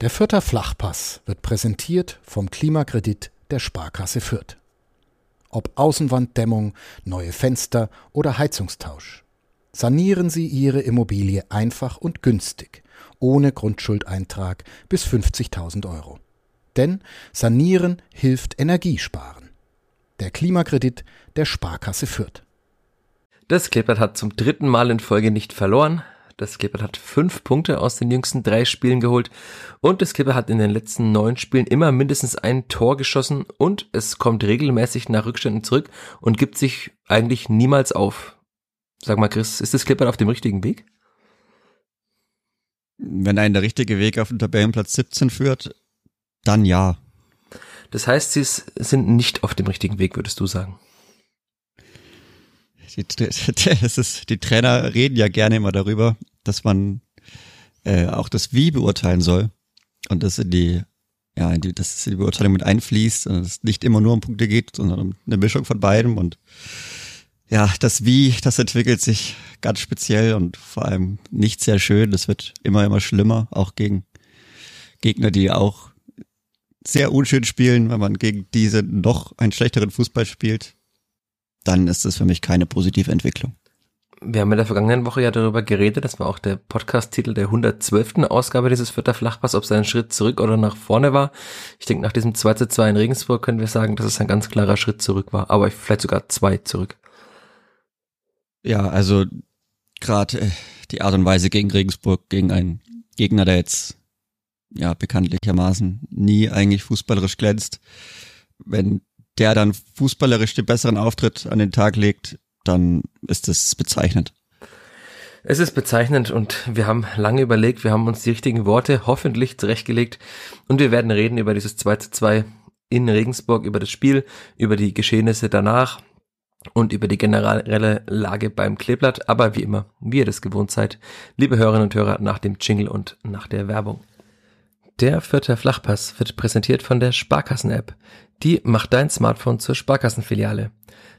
Der Fürther Flachpass wird präsentiert vom Klimakredit der Sparkasse Fürth. Ob Außenwanddämmung, neue Fenster oder Heizungstausch. Sanieren Sie Ihre Immobilie einfach und günstig, ohne Grundschuldeintrag bis 50.000 Euro. Denn Sanieren hilft Energiesparen. Der Klimakredit der Sparkasse Fürth. Das Kleeblatt hat zum dritten Mal in Folge nicht verloren. Das Clipper hat fünf Punkte aus den jüngsten drei Spielen geholt und das Clipper hat in den letzten neun Spielen immer mindestens ein Tor geschossen und es kommt regelmäßig nach Rückständen zurück und gibt sich eigentlich niemals auf. Sag mal, Chris, ist das Clipper auf dem richtigen Weg? Wenn einen der richtige Weg auf den Tabellenplatz 17 führt, dann ja. Das heißt, sie sind nicht auf dem richtigen Weg, würdest du sagen? Die, das ist, die Trainer reden ja gerne immer darüber, dass man äh, auch das Wie beurteilen soll und das in die ja, in die, dass die Beurteilung mit einfließt und es nicht immer nur um Punkte geht, sondern um eine Mischung von beidem und ja, das Wie, das entwickelt sich ganz speziell und vor allem nicht sehr schön. Das wird immer, immer schlimmer, auch gegen Gegner, die auch sehr unschön spielen, wenn man gegen diese noch einen schlechteren Fußball spielt, dann ist das für mich keine positive Entwicklung wir haben in der vergangenen Woche ja darüber geredet, das war auch der Podcast-Titel der 112. Ausgabe dieses Vierter Flachpass, ob es ein Schritt zurück oder nach vorne war. Ich denke, nach diesem 2 zu 2 in Regensburg können wir sagen, dass es ein ganz klarer Schritt zurück war, aber vielleicht sogar zwei zurück. Ja, also gerade äh, die Art und Weise gegen Regensburg, gegen einen Gegner, der jetzt ja bekanntlichermaßen nie eigentlich fußballerisch glänzt, wenn der dann fußballerisch den besseren Auftritt an den Tag legt, dann ist es bezeichnend. Es ist bezeichnend und wir haben lange überlegt, wir haben uns die richtigen Worte hoffentlich zurechtgelegt und wir werden reden über dieses 2 zu 2 in Regensburg, über das Spiel, über die Geschehnisse danach und über die generelle Lage beim Kleeblatt, aber wie immer, wie ihr das gewohnt seid, liebe Hörerinnen und Hörer, nach dem Jingle und nach der Werbung. Der vierte Flachpass wird präsentiert von der Sparkassen-App. Die macht dein Smartphone zur Sparkassenfiliale.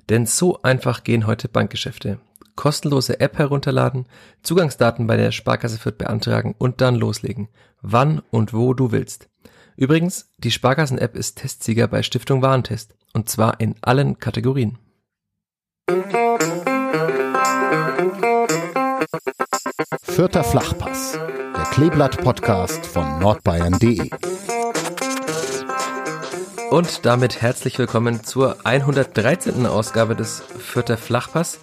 Denn so einfach gehen heute Bankgeschäfte. Kostenlose App herunterladen, Zugangsdaten bei der Sparkasse Fürth beantragen und dann loslegen. Wann und wo du willst. Übrigens, die Sparkassen-App ist Testsieger bei Stiftung Warentest. Und zwar in allen Kategorien. Vierter Flachpass, der Kleeblatt-Podcast von nordbayern.de. Und damit herzlich willkommen zur 113. Ausgabe des Vierter Flachpass.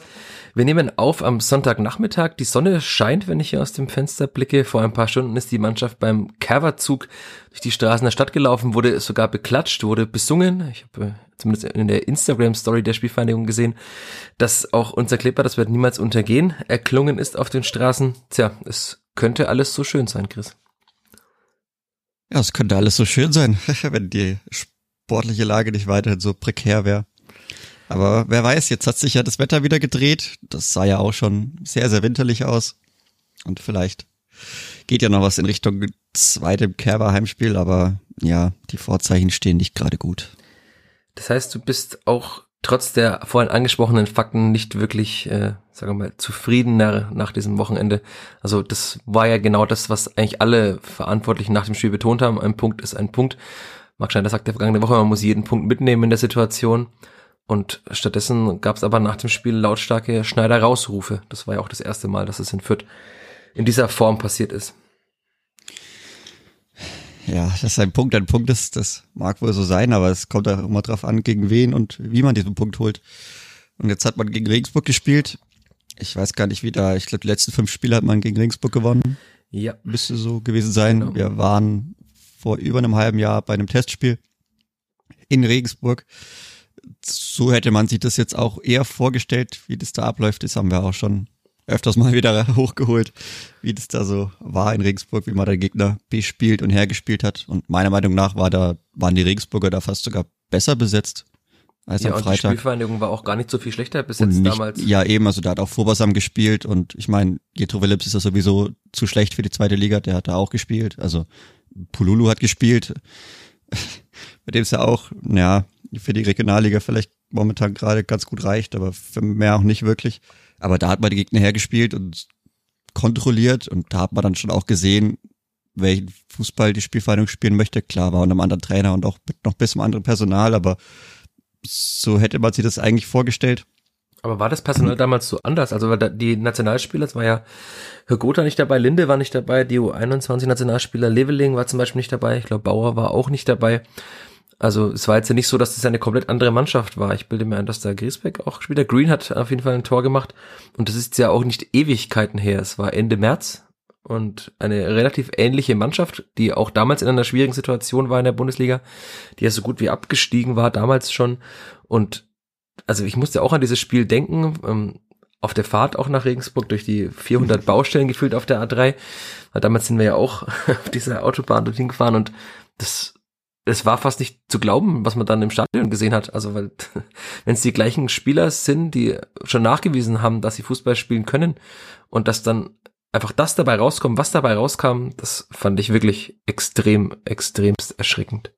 Wir nehmen auf am Sonntagnachmittag. Die Sonne scheint, wenn ich hier aus dem Fenster blicke. Vor ein paar Stunden ist die Mannschaft beim Coverzug durch die Straßen der Stadt gelaufen, wurde sogar beklatscht, wurde besungen. Ich habe zumindest in der Instagram-Story der Spielvereinigung gesehen, dass auch unser Clipper, das wird niemals untergehen, erklungen ist auf den Straßen. Tja, es könnte alles so schön sein, Chris. Ja, es könnte alles so schön sein, wenn die sportliche Lage nicht weiterhin so prekär wäre. Aber wer weiß, jetzt hat sich ja das Wetter wieder gedreht. Das sah ja auch schon sehr, sehr winterlich aus. Und vielleicht geht ja noch was in Richtung zweitem Kerber Heimspiel, aber ja, die Vorzeichen stehen nicht gerade gut. Das heißt, du bist auch trotz der vorhin angesprochenen Fakten nicht wirklich, äh, sagen wir mal, zufrieden nach, nach diesem Wochenende. Also das war ja genau das, was eigentlich alle Verantwortlichen nach dem Spiel betont haben. Ein Punkt ist ein Punkt. Marc Schneider sagte vergangene Woche, man muss jeden Punkt mitnehmen in der Situation. Und stattdessen gab es aber nach dem Spiel lautstarke Schneider-Rausrufe. Das war ja auch das erste Mal, dass es in Fürth in dieser Form passiert ist. Ja, dass ein Punkt ein Punkt ist, das mag wohl so sein, aber es kommt auch immer drauf an, gegen wen und wie man diesen Punkt holt. Und jetzt hat man gegen Regensburg gespielt. Ich weiß gar nicht, wie da, ich glaube, die letzten fünf Spiele hat man gegen Regensburg gewonnen. Ja. Müsste so gewesen sein. Genau. Wir waren vor über einem halben Jahr bei einem Testspiel in Regensburg. So hätte man sich das jetzt auch eher vorgestellt, wie das da abläuft. Das haben wir auch schon öfters mal wieder hochgeholt, wie das da so war in Regensburg, wie man der Gegner bespielt und hergespielt hat. Und meiner Meinung nach war da, waren die Regensburger da fast sogar besser besetzt als ja, am Freitag. Und die Spielvereinigung war auch gar nicht so viel schlechter besetzt nicht, damals. Ja, eben, also da hat auch Vorbasam gespielt und ich meine, Jetro Phillips ist ja sowieso zu schlecht für die zweite Liga, der hat da auch gespielt. Also Pululu hat gespielt, bei dem es ja auch, ja, für die Regionalliga vielleicht momentan gerade ganz gut reicht, aber für mehr auch nicht wirklich. Aber da hat man die Gegner hergespielt und kontrolliert und da hat man dann schon auch gesehen, welchen Fußball die Spielvereinigung spielen möchte. Klar war und einem anderen Trainer und auch mit noch ein bisschen anderem Personal, aber so hätte man sich das eigentlich vorgestellt. Aber war das Personal damals so anders? Also die Nationalspieler, es war ja Herr Gotha nicht dabei, Linde war nicht dabei, die U21 Nationalspieler, Leveling war zum Beispiel nicht dabei, ich glaube Bauer war auch nicht dabei. Also es war jetzt ja nicht so, dass das eine komplett andere Mannschaft war. Ich bilde mir ein, dass da Griesbeck auch gespielt hat. Green hat auf jeden Fall ein Tor gemacht. Und das ist ja auch nicht Ewigkeiten her. Es war Ende März und eine relativ ähnliche Mannschaft, die auch damals in einer schwierigen Situation war in der Bundesliga, die ja so gut wie abgestiegen war damals schon. Und also ich musste auch an dieses Spiel denken, ähm, auf der Fahrt auch nach Regensburg durch die 400 Baustellen gefühlt auf der A3. Weil damals sind wir ja auch auf dieser Autobahn dorthin gefahren und das es war fast nicht zu glauben, was man dann im Stadion gesehen hat. Also, weil, wenn es die gleichen Spieler sind, die schon nachgewiesen haben, dass sie Fußball spielen können und dass dann einfach das dabei rauskommt, was dabei rauskam, das fand ich wirklich extrem, extremst erschreckend.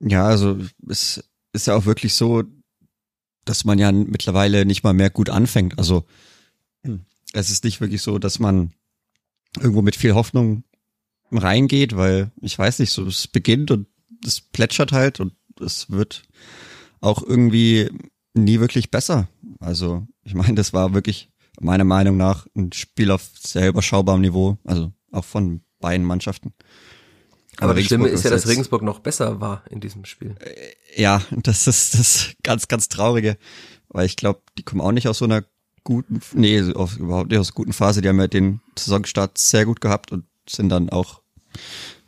Ja, also es ist ja auch wirklich so, dass man ja mittlerweile nicht mal mehr gut anfängt. Also es ist nicht wirklich so, dass man irgendwo mit viel Hoffnung reingeht, weil ich weiß nicht, so es beginnt und es plätschert halt und es wird auch irgendwie nie wirklich besser. Also ich meine, das war wirklich meiner Meinung nach ein Spiel auf sehr überschaubarem Niveau, also auch von beiden Mannschaften. Aber, Aber das Schlimme ist ja, dass Regensburg noch besser war in diesem Spiel. Ja, das ist das ganz, ganz Traurige, weil ich glaube, die kommen auch nicht aus so einer guten, nee, aus, überhaupt nicht aus einer guten Phase. Die haben ja den Saisonstart sehr gut gehabt und sind dann auch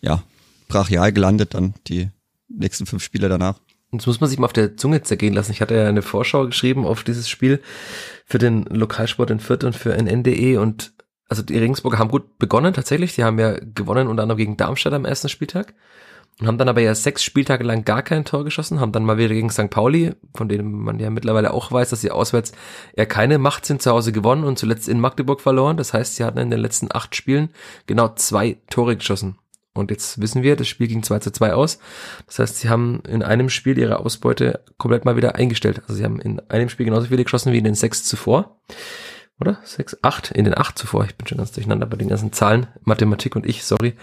ja, brachial gelandet dann die nächsten fünf Spiele danach. Jetzt muss man sich mal auf der Zunge zergehen lassen. Ich hatte ja eine Vorschau geschrieben auf dieses Spiel für den Lokalsport in Fürth und für NNDE und also die Regensburger haben gut begonnen tatsächlich. Die haben ja gewonnen unter anderem gegen Darmstadt am ersten Spieltag haben dann aber ja sechs Spieltage lang gar kein Tor geschossen, haben dann mal wieder gegen St. Pauli, von denen man ja mittlerweile auch weiß, dass sie auswärts eher keine Macht sind, zu Hause gewonnen und zuletzt in Magdeburg verloren. Das heißt, sie hatten in den letzten acht Spielen genau zwei Tore geschossen. Und jetzt wissen wir, das Spiel ging 2 zu 2 aus. Das heißt, sie haben in einem Spiel ihre Ausbeute komplett mal wieder eingestellt. Also sie haben in einem Spiel genauso viele geschossen wie in den sechs zuvor. Oder? Sechs, acht, in den acht zuvor. Ich bin schon ganz durcheinander bei den ganzen Zahlen. Mathematik und ich, sorry.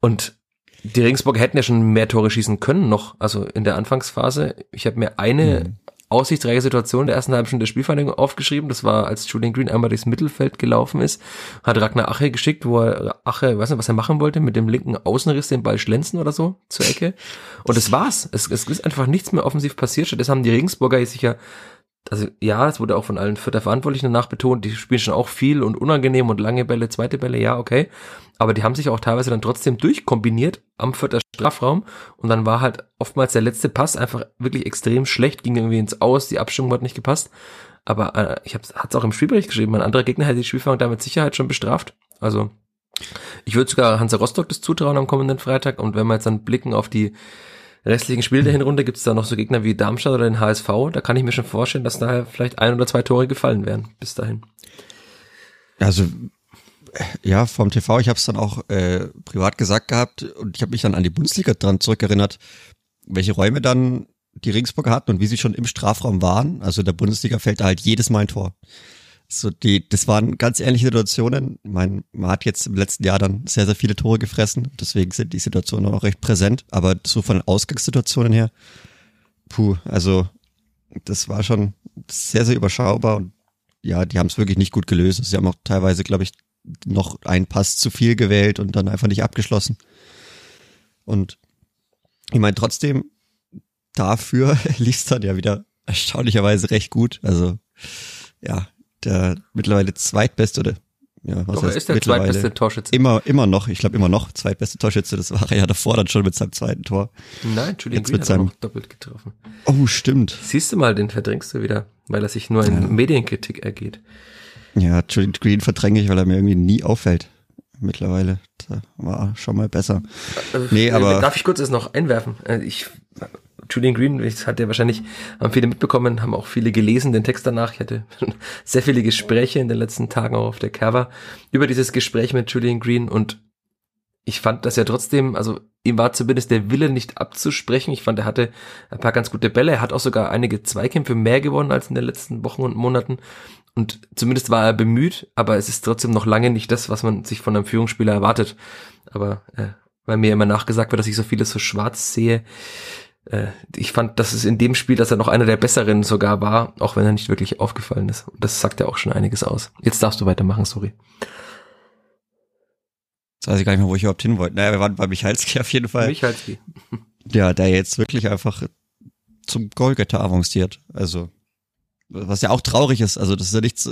Und die Regensburger hätten ja schon mehr Tore schießen können noch, also in der Anfangsphase. Ich habe mir eine mhm. aussichtsreiche Situation der ersten halben Stunde der Spielvereinigung aufgeschrieben. Das war, als Julian Green einmal durchs Mittelfeld gelaufen ist, hat Ragnar Ache geschickt, wo er Ache, weiß nicht, was er machen wollte, mit dem linken Außenriss den Ball schlänzen oder so zur Ecke. Und das war's. Es, es ist einfach nichts mehr offensiv passiert. Stattdessen haben die Regensburger sich ja also ja, es wurde auch von allen Vierter Verantwortlichen danach betont, die spielen schon auch viel und unangenehm und lange Bälle, zweite Bälle, ja, okay. Aber die haben sich auch teilweise dann trotzdem durchkombiniert am vierter Strafraum und dann war halt oftmals der letzte Pass einfach wirklich extrem schlecht, ging irgendwie ins Aus, die Abstimmung hat nicht gepasst. Aber äh, ich habe es auch im Spielbericht geschrieben, ein anderer Gegner hätte die Spielfang da mit Sicherheit schon bestraft. Also ich würde sogar Hansa Rostock das zutrauen am kommenden Freitag und wenn wir jetzt dann blicken auf die restlichen Spiele der Hinrunde gibt es da noch so Gegner wie Darmstadt oder den HSV. Da kann ich mir schon vorstellen, dass da vielleicht ein oder zwei Tore gefallen wären bis dahin. Also ja, vom TV, ich habe es dann auch äh, privat gesagt gehabt und ich habe mich dann an die Bundesliga dran zurückerinnert, welche Räume dann die Regensburger hatten und wie sie schon im Strafraum waren. Also in der Bundesliga fällt da halt jedes Mal ein Tor. So die, das waren ganz ähnliche Situationen. Ich meine, man hat jetzt im letzten Jahr dann sehr, sehr viele Tore gefressen, deswegen sind die Situationen auch recht präsent. Aber so von Ausgangssituationen her, puh, also das war schon sehr, sehr überschaubar und ja, die haben es wirklich nicht gut gelöst. Sie haben auch teilweise, glaube ich, noch einen Pass zu viel gewählt und dann einfach nicht abgeschlossen. Und ich meine, trotzdem, dafür lief es dann ja wieder erstaunlicherweise recht gut. Also ja, der mittlerweile zweitbeste oder ja, was Doch, heißt, ist der zweitbeste Torschütze. Immer, immer noch, ich glaube immer noch zweitbeste Torschütze. Das war er ja davor dann schon mit seinem zweiten Tor. Nein, Julian Green hat noch doppelt getroffen. Oh, stimmt. Siehst du mal, den verdrängst du wieder, weil er sich nur in ja. Medienkritik ergeht. Ja, Julian Green verdränge ich, weil er mir irgendwie nie auffällt. Mittlerweile. Das war schon mal besser. Äh, nee, aber. Darf ich kurz das noch einwerfen? Äh, ich Julian Green, das hat ja wahrscheinlich, haben viele mitbekommen, haben auch viele gelesen, den Text danach. Ich hatte sehr viele Gespräche in den letzten Tagen auch auf der Cover über dieses Gespräch mit Julian Green und ich fand das ja trotzdem, also ihm war zumindest der Wille nicht abzusprechen. Ich fand, er hatte ein paar ganz gute Bälle. Er hat auch sogar einige Zweikämpfe mehr gewonnen als in den letzten Wochen und Monaten. Und zumindest war er bemüht, aber es ist trotzdem noch lange nicht das, was man sich von einem Führungsspieler erwartet. Aber äh, weil mir immer nachgesagt wird, dass ich so vieles so schwarz sehe, ich fand, dass es in dem Spiel, dass er noch einer der besseren sogar war, auch wenn er nicht wirklich aufgefallen ist. Und das sagt ja auch schon einiges aus. Jetzt darfst du weitermachen, sorry. Jetzt weiß ich gar nicht mehr, wo ich überhaupt hin wollte. Naja, wir waren bei Michalski auf jeden Fall. Michalski. Ja, der jetzt wirklich einfach zum Goalgetter avanciert. Also, was ja auch traurig ist. Also, das ist ja nichts,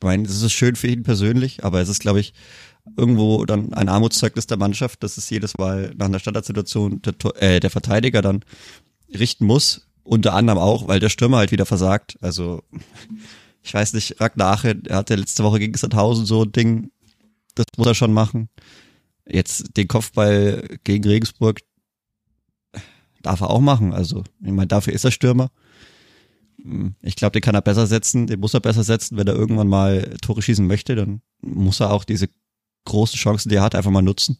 ich meine, das ist schön für ihn persönlich, aber es ist, glaube ich, irgendwo dann ein Armutszeugnis der Mannschaft, dass es jedes Mal nach einer Standardsituation der, äh, der Verteidiger dann richten muss. Unter anderem auch, weil der Stürmer halt wieder versagt. Also, ich weiß nicht, Ragnar er hatte letzte Woche gegen Sandhausen so ein Ding, das muss er schon machen. Jetzt den Kopfball gegen Regensburg darf er auch machen. Also, ich meine, dafür ist er Stürmer. Hm, ich glaube, den kann er besser setzen, den muss er besser setzen. Wenn er irgendwann mal Tore schießen möchte, dann muss er auch diese großen Chancen, die er hat, einfach mal nutzen.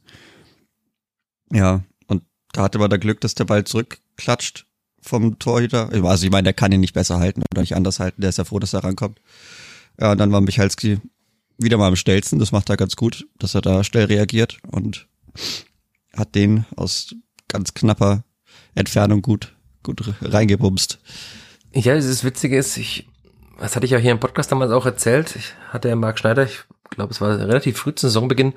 Ja, und da hatte man da Glück, dass der Ball zurückklatscht vom Torhüter. Also ich meine, der kann ihn nicht besser halten oder nicht anders halten. Der ist ja froh, dass er rankommt. Ja, und dann war Michalski wieder mal am schnellsten. Das macht er ganz gut, dass er da schnell reagiert und hat den aus ganz knapper Entfernung gut, gut reingebumst. Ja, das Witzige ist, ich, das hatte ich ja hier im Podcast damals auch erzählt. Ich hatte ja Marc Schneider, ich glaube, es war relativ früh zum Saisonbeginn,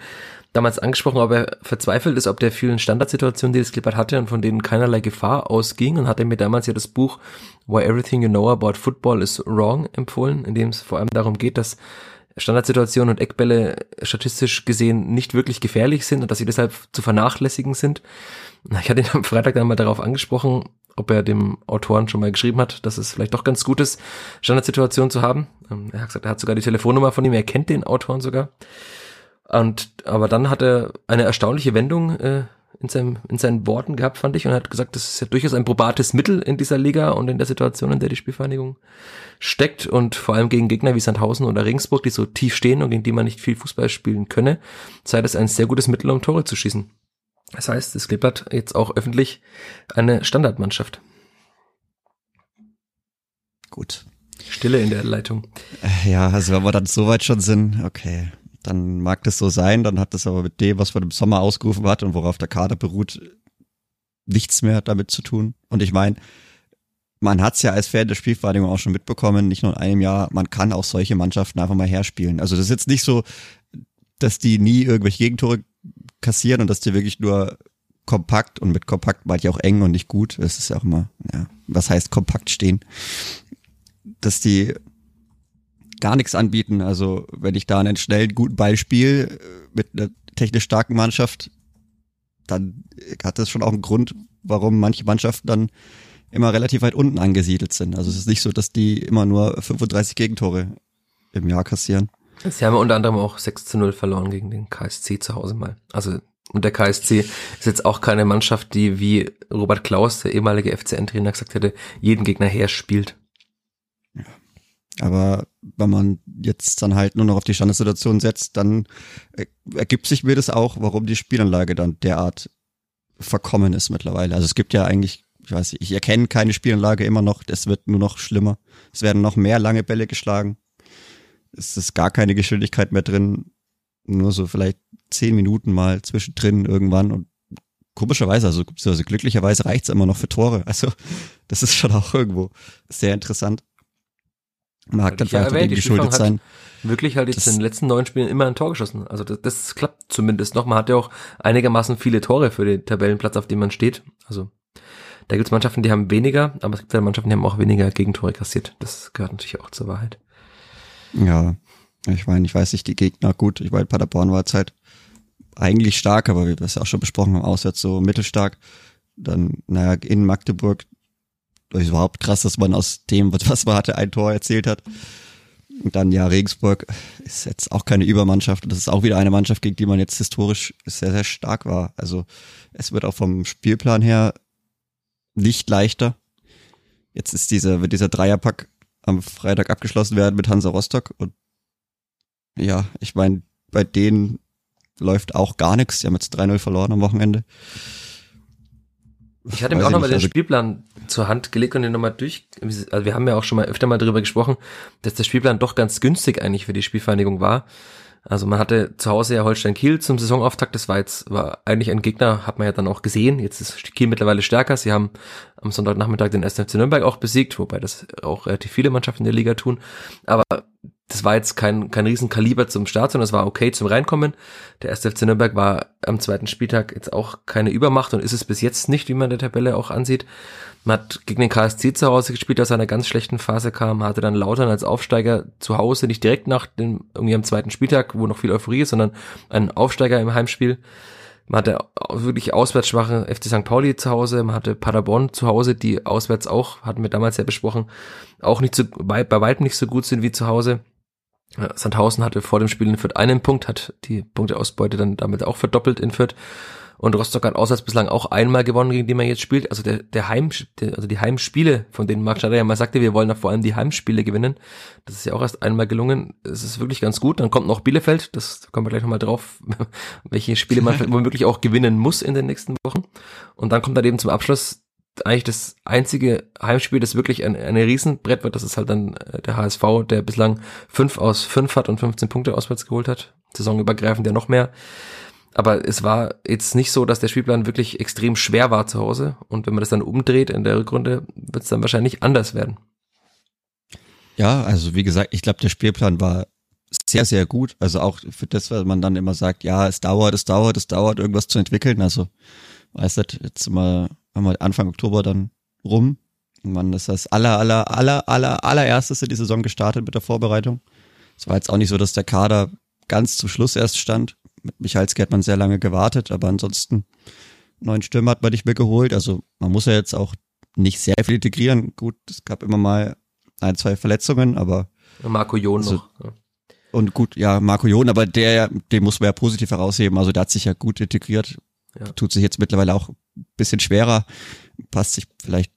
damals angesprochen, ob er verzweifelt ist, ob der vielen Standardsituationen, die das Clippert hatte und von denen keinerlei Gefahr ausging und hatte mir damals ja das Buch Why Everything You Know About Football is Wrong empfohlen, in dem es vor allem darum geht, dass Standardsituationen und Eckbälle statistisch gesehen nicht wirklich gefährlich sind und dass sie deshalb zu vernachlässigen sind. Ich hatte ihn am Freitag dann mal darauf angesprochen, ob er dem Autoren schon mal geschrieben hat, dass es vielleicht doch ganz gut ist, Standardsituationen zu haben. Ähm, er hat gesagt, er hat sogar die Telefonnummer von ihm, er kennt den Autoren sogar. Und aber dann hat er eine erstaunliche Wendung äh, in, seinem, in seinen Worten gehabt, fand ich, und hat gesagt, das ist ja durchaus ein probates Mittel in dieser Liga und in der Situation, in der die Spielvereinigung steckt und vor allem gegen Gegner wie Sandhausen oder Regensburg, die so tief stehen und gegen die man nicht viel Fußball spielen könne, sei das ein sehr gutes Mittel, um Tore zu schießen. Das heißt, es klippert jetzt auch öffentlich eine Standardmannschaft. Gut. Stille in der Leitung. Äh, ja, also wenn wir dann so weit schon sind, okay, dann mag das so sein, dann hat das aber mit dem, was man im Sommer ausgerufen hat und worauf der Kader beruht, nichts mehr damit zu tun. Und ich meine, man hat es ja als Fan der Spielvereinigung auch schon mitbekommen, nicht nur in einem Jahr, man kann auch solche Mannschaften einfach mal herspielen. Also das ist jetzt nicht so, dass die nie irgendwelche Gegentore kassieren und dass die wirklich nur kompakt und mit kompakt meint ja auch eng und nicht gut. Das ist ja auch immer, ja, was heißt kompakt stehen? Dass die gar nichts anbieten. Also wenn ich da einen schnellen, guten Ball spiele äh, mit einer technisch starken Mannschaft, dann hat das schon auch einen Grund, warum manche Mannschaften dann immer relativ weit unten angesiedelt sind. Also es ist nicht so, dass die immer nur 35 Gegentore im Jahr kassieren. Sie haben unter anderem auch 6 zu 0 verloren gegen den KSC zu Hause mal. Also und der KSC ist jetzt auch keine Mannschaft, die wie Robert Klaus, der ehemalige FCN-Trainer, gesagt hätte, jeden Gegner her spielt. Ja. Aber wenn man jetzt dann halt nur noch auf die Standardsituation setzt, dann ergibt sich mir das auch, warum die Spielanlage dann derart verkommen ist mittlerweile. Also es gibt ja eigentlich, ich weiß nicht, ich erkenne keine Spielanlage immer noch, es wird nur noch schlimmer. Es werden noch mehr lange Bälle geschlagen. Es ist gar keine Geschwindigkeit mehr drin. Nur so vielleicht zehn Minuten mal zwischendrin irgendwann und komischerweise, also, also glücklicherweise reicht's immer noch für Tore. Also das ist schon auch irgendwo sehr interessant. Mag dann vielleicht erwähnt, geschuldet sein. Wirklich halt jetzt in den letzten neun Spielen immer ein Tor geschossen. Also das, das klappt zumindest noch. Man hat ja auch einigermaßen viele Tore für den Tabellenplatz, auf dem man steht. Also da gibt's Mannschaften, die haben weniger, aber es gibt ja Mannschaften, die haben auch weniger Gegentore kassiert. Das gehört natürlich auch zur Wahrheit. Ja, ich meine, ich weiß nicht, die Gegner gut. Ich meine, Paderborn war jetzt halt eigentlich stark, aber wie wir es ja auch schon besprochen haben, auswärts so mittelstark. Dann, naja, in Magdeburg ist überhaupt krass, dass man aus dem, was man hatte, ein Tor erzählt hat. Und dann, ja, Regensburg ist jetzt auch keine Übermannschaft. Und das ist auch wieder eine Mannschaft, gegen die man jetzt historisch sehr, sehr stark war. Also es wird auch vom Spielplan her nicht leichter. Jetzt ist dieser, wird dieser Dreierpack am Freitag abgeschlossen werden mit Hansa Rostock. Und ja, ich meine, bei denen läuft auch gar nichts. Die haben jetzt 3-0 verloren am Wochenende Ich hatte mir auch nochmal den also Spielplan zur Hand gelegt und den nochmal durch. Also wir haben ja auch schon mal öfter mal darüber gesprochen, dass der Spielplan doch ganz günstig eigentlich für die Spielvereinigung war. Also man hatte zu Hause ja Holstein Kiel zum Saisonauftakt. Das war jetzt war eigentlich ein Gegner, hat man ja dann auch gesehen. Jetzt ist Kiel mittlerweile stärker. Sie haben am Sonntagnachmittag den 1. FC Nürnberg auch besiegt, wobei das auch relativ viele Mannschaften in der Liga tun. Aber das war jetzt kein, kein Riesenkaliber zum Start, sondern es war okay zum Reinkommen. Der erste FC Nürnberg war am zweiten Spieltag jetzt auch keine Übermacht und ist es bis jetzt nicht, wie man der Tabelle auch ansieht. Man hat gegen den KSC zu Hause gespielt, aus einer ganz schlechten Phase kam, hatte dann Lautern als Aufsteiger zu Hause, nicht direkt nach dem, irgendwie am zweiten Spieltag, wo noch viel Euphorie ist, sondern ein Aufsteiger im Heimspiel. Man hatte wirklich auswärts schwache FC St. Pauli zu Hause, man hatte Paderborn zu Hause, die auswärts auch, hatten wir damals ja besprochen, auch nicht so, bei, bei weitem nicht so gut sind wie zu Hause. Sandhausen hatte vor dem Spiel in Fürth einen Punkt, hat die Punkteausbeute dann damit auch verdoppelt in Fürth. Und Rostock hat auswärts bislang auch einmal gewonnen, gegen die man jetzt spielt. Also der, der Heim, der, also die Heimspiele, von denen Marc Schneider ja mal sagte, wir wollen da vor allem die Heimspiele gewinnen. Das ist ja auch erst einmal gelungen. Es ist wirklich ganz gut. Dann kommt noch Bielefeld. Das kommen wir gleich nochmal drauf, welche Spiele man womöglich auch gewinnen muss in den nächsten Wochen. Und dann kommt dann eben zum Abschluss eigentlich das einzige Heimspiel, das wirklich ein, eine Riesenbrett wird. Das ist halt dann äh, der HSV, der bislang fünf aus fünf hat und 15 Punkte auswärts geholt hat. Saisonübergreifend ja noch mehr. Aber es war jetzt nicht so, dass der Spielplan wirklich extrem schwer war zu Hause. Und wenn man das dann umdreht in der Rückrunde, wird es dann wahrscheinlich anders werden. Ja, also wie gesagt, ich glaube, der Spielplan war sehr, sehr gut. Also auch für das, was man dann immer sagt, ja, es dauert, es dauert, es dauert, irgendwas zu entwickeln. Also, weißt du, jetzt mal haben wir Anfang Oktober dann rum. Man ist das aller, aller, aller, aller, allererstes in die Saison gestartet mit der Vorbereitung. Es war jetzt auch nicht so, dass der Kader ganz zum Schluss erst stand. Mit Michalski hat man sehr lange gewartet, aber ansonsten neuen Stürmer hat man nicht mehr geholt. Also man muss ja jetzt auch nicht sehr viel integrieren. Gut, es gab immer mal ein, zwei Verletzungen, aber Marco Jon also, noch. Ja. Und gut, ja, Marco Jon, aber der, den muss man ja positiv herausheben. Also der hat sich ja gut integriert. Ja. Tut sich jetzt mittlerweile auch bisschen schwerer, passt sich vielleicht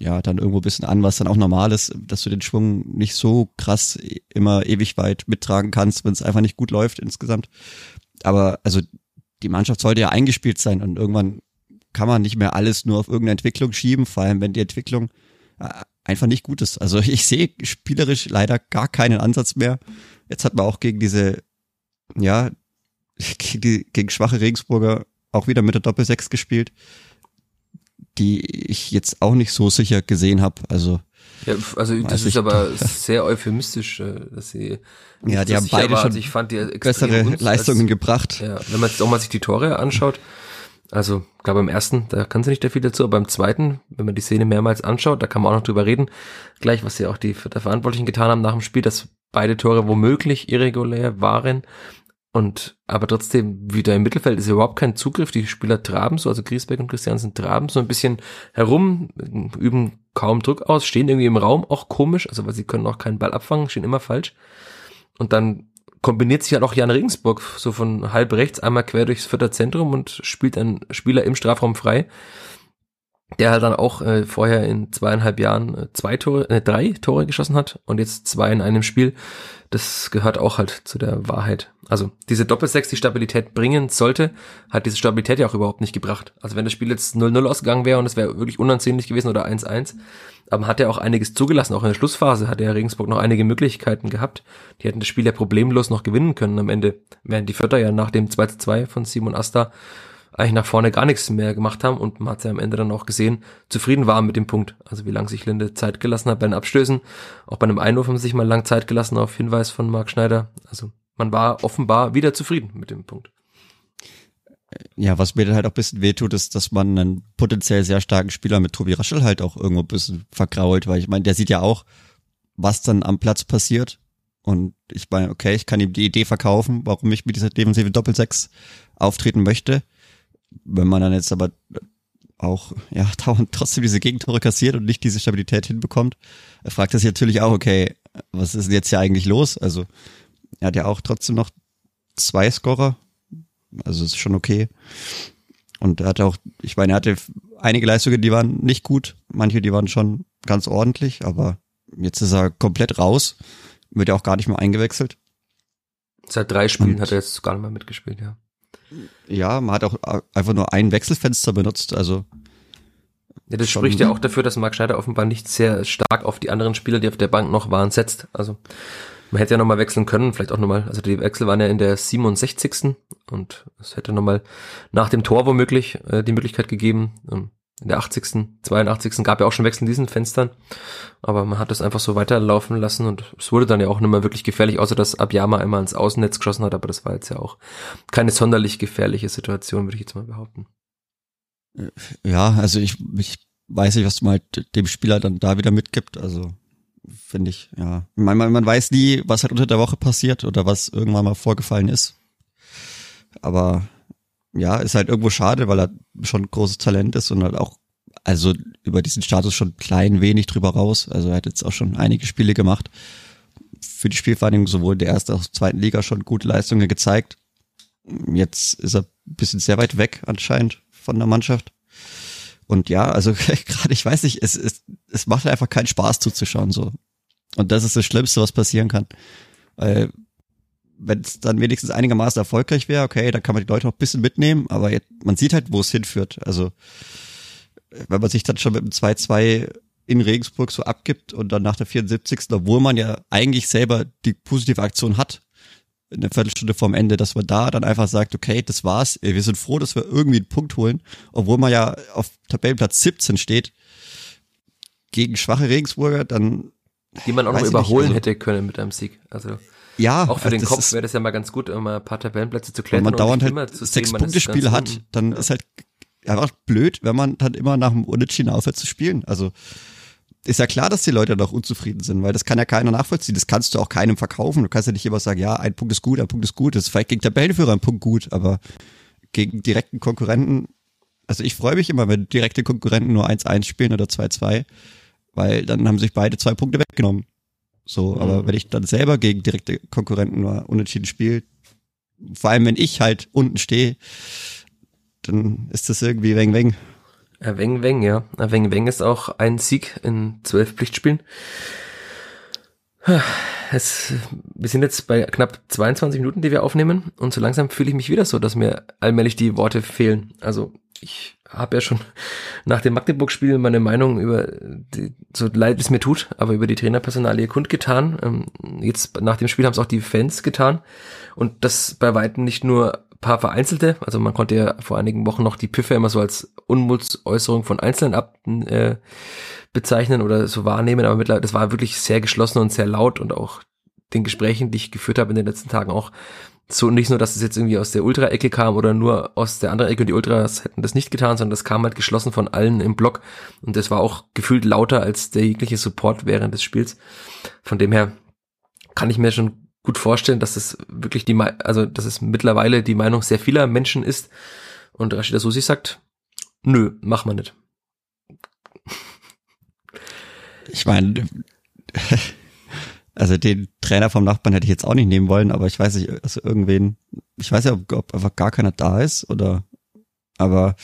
ja dann irgendwo ein bisschen an, was dann auch normal ist, dass du den Schwung nicht so krass immer ewig weit mittragen kannst, wenn es einfach nicht gut läuft insgesamt. Aber also die Mannschaft sollte ja eingespielt sein und irgendwann kann man nicht mehr alles nur auf irgendeine Entwicklung schieben, vor allem wenn die Entwicklung äh, einfach nicht gut ist. Also ich sehe spielerisch leider gar keinen Ansatz mehr. Jetzt hat man auch gegen diese, ja, gegen, die, gegen schwache Regensburger auch wieder mit der Doppel-6 gespielt, die ich jetzt auch nicht so sicher gesehen habe. Also ja, also das ist aber sehr euphemistisch, äh, dass sie ja, die haben beide schon ich fand die bessere uns, Leistungen als, gebracht. Ja, wenn man jetzt auch mal sich die Tore anschaut, also glaube beim ersten, da kann sie nicht der viel dazu, aber beim zweiten, wenn man die Szene mehrmals anschaut, da kann man auch noch drüber reden, gleich was ja auch die der Verantwortlichen getan haben nach dem Spiel, dass beide Tore womöglich irregulär waren. Und aber trotzdem, wieder im Mittelfeld ist überhaupt kein Zugriff. Die Spieler traben so, also Griesbeck und Christiansen traben so ein bisschen herum, üben kaum Druck aus, stehen irgendwie im Raum, auch komisch, also weil sie können auch keinen Ball abfangen, stehen immer falsch. Und dann kombiniert sich halt auch Jan Regensburg so von halb rechts einmal quer durchs vierter Zentrum und spielt einen Spieler im Strafraum frei der halt dann auch äh, vorher in zweieinhalb Jahren äh, zwei Tore, äh, drei Tore geschossen hat und jetzt zwei in einem Spiel. Das gehört auch halt zu der Wahrheit. Also diese Doppelsechs, die Stabilität bringen sollte, hat diese Stabilität ja auch überhaupt nicht gebracht. Also wenn das Spiel jetzt 0-0 ausgegangen wäre und es wäre wirklich unansehnlich gewesen oder 1-1, aber hat er auch einiges zugelassen. Auch in der Schlussphase hat er Regensburg noch einige Möglichkeiten gehabt. Die hätten das Spiel ja problemlos noch gewinnen können am Ende. Während die Vierter ja nach dem 2-2 von Simon Asta eigentlich nach vorne gar nichts mehr gemacht haben und man hat ja am Ende dann auch gesehen, zufrieden war mit dem Punkt. Also wie lange sich Linde Zeit gelassen hat bei den Abstößen. Auch bei einem Einwurf haben sie sich mal lang Zeit gelassen auf Hinweis von Marc Schneider. Also man war offenbar wieder zufrieden mit dem Punkt. Ja, was mir dann halt auch ein bisschen wehtut, ist, dass man einen potenziell sehr starken Spieler mit Tobi Raschel halt auch irgendwo ein bisschen vergrault, weil ich meine, der sieht ja auch, was dann am Platz passiert. Und ich meine, okay, ich kann ihm die Idee verkaufen, warum ich mit dieser defensive Doppelsechs auftreten möchte wenn man dann jetzt aber auch ja dauernd trotzdem diese Gegentore kassiert und nicht diese Stabilität hinbekommt, fragt er sich natürlich auch, okay, was ist denn jetzt hier eigentlich los? Also er hat ja auch trotzdem noch zwei Scorer, also ist schon okay. Und er hat auch, ich meine, er hatte einige Leistungen, die waren nicht gut, manche, die waren schon ganz ordentlich, aber jetzt ist er komplett raus, wird ja auch gar nicht mehr eingewechselt. Seit drei Spielen und hat er jetzt gar nicht mehr mitgespielt, ja. Ja, man hat auch einfach nur ein Wechselfenster benutzt, also Ja, das spricht ja auch dafür, dass Marc Schneider offenbar nicht sehr stark auf die anderen Spieler, die auf der Bank noch waren, setzt. Also man hätte ja nochmal wechseln können, vielleicht auch nochmal, also die Wechsel waren ja in der 67. und es hätte nochmal nach dem Tor womöglich äh, die Möglichkeit gegeben. In der 80., 82. gab ja auch schon Wechsel in diesen Fenstern, aber man hat das einfach so weiterlaufen lassen und es wurde dann ja auch nicht mehr wirklich gefährlich, außer dass Abiyama einmal ins Außennetz geschossen hat, aber das war jetzt ja auch keine sonderlich gefährliche Situation, würde ich jetzt mal behaupten. Ja, also ich, ich weiß nicht, was man halt dem Spieler dann da wieder mitgibt, also finde ich, ja. Man, man, man weiß nie, was halt unter der Woche passiert oder was irgendwann mal vorgefallen ist. Aber ja, ist halt irgendwo schade, weil er schon großes Talent ist und halt auch, also über diesen Status schon klein wenig drüber raus. Also er hat jetzt auch schon einige Spiele gemacht. Für die Spielvereinigung sowohl der ersten als auch zweiten Liga schon gute Leistungen gezeigt. Jetzt ist er ein bisschen sehr weit weg anscheinend von der Mannschaft. Und ja, also gerade ich weiß nicht, es, es, es macht einfach keinen Spaß zuzuschauen so. Und das ist das Schlimmste, was passieren kann. Weil wenn es dann wenigstens einigermaßen erfolgreich wäre, okay, dann kann man die Leute noch ein bisschen mitnehmen, aber jetzt, man sieht halt, wo es hinführt. Also wenn man sich dann schon mit dem 2-2 in Regensburg so abgibt und dann nach der 74. obwohl man ja eigentlich selber die positive Aktion hat, eine Viertelstunde vorm Ende, dass man da dann einfach sagt, okay, das war's, wir sind froh, dass wir irgendwie einen Punkt holen, obwohl man ja auf Tabellenplatz 17 steht, gegen schwache Regensburger, dann die man auch noch überholen nicht, also, hätte können mit einem Sieg. Also ja, auch für den Kopf wäre das ja mal ganz gut, immer ein paar Tabellenplätze zu klettern. Wenn man dauernd halt sechs Punkte Spiel hat, dann ja. ist halt einfach blöd, wenn man dann immer nach dem Unentschieden aufhört zu spielen. Also ist ja klar, dass die Leute noch unzufrieden sind, weil das kann ja keiner nachvollziehen. Das kannst du auch keinem verkaufen. Du kannst ja nicht immer sagen, ja, ein Punkt ist gut, ein Punkt ist gut. Das ist vielleicht gegen Tabellenführer ein Punkt gut, aber gegen direkten Konkurrenten, also ich freue mich immer, wenn direkte Konkurrenten nur 1-1 spielen oder 2-2, weil dann haben sich beide zwei Punkte weggenommen. So, mhm. aber wenn ich dann selber gegen direkte Konkurrenten nur unentschieden spiele, vor allem wenn ich halt unten stehe, dann ist das irgendwie weng weng. Ja, Weng Weng, ja. Weng Weng ist auch ein Sieg in zwölf Pflichtspielen. Es, wir sind jetzt bei knapp 22 Minuten, die wir aufnehmen und so langsam fühle ich mich wieder so, dass mir allmählich die Worte fehlen. Also ich habe ja schon nach dem Magdeburg-Spiel meine Meinung über, die, so leid es mir tut, aber über die Trainerpersonalie kundgetan. Ähm, jetzt nach dem Spiel haben es auch die Fans getan. Und das bei weitem nicht nur paar vereinzelte, also man konnte ja vor einigen Wochen noch die Piffe immer so als Unmutsäußerung von Einzelnen ab äh, bezeichnen oder so wahrnehmen, aber mittlerweile, das war wirklich sehr geschlossen und sehr laut und auch den Gesprächen, die ich geführt habe in den letzten Tagen auch so nicht nur, dass es jetzt irgendwie aus der Ultra-Ecke kam oder nur aus der anderen Ecke und die Ultras hätten das nicht getan, sondern das kam halt geschlossen von allen im Block und das war auch gefühlt lauter als der jegliche Support während des Spiels. Von dem her kann ich mir schon gut vorstellen, dass es wirklich die, also dass es mittlerweile die Meinung sehr vieler Menschen ist. Und Rashida Susi sagt, nö, mach mal nicht. Ich meine, also den Trainer vom Nachbarn hätte ich jetzt auch nicht nehmen wollen, aber ich weiß nicht, also irgendwen, ich weiß ja, ob, ob einfach gar keiner da ist oder, aber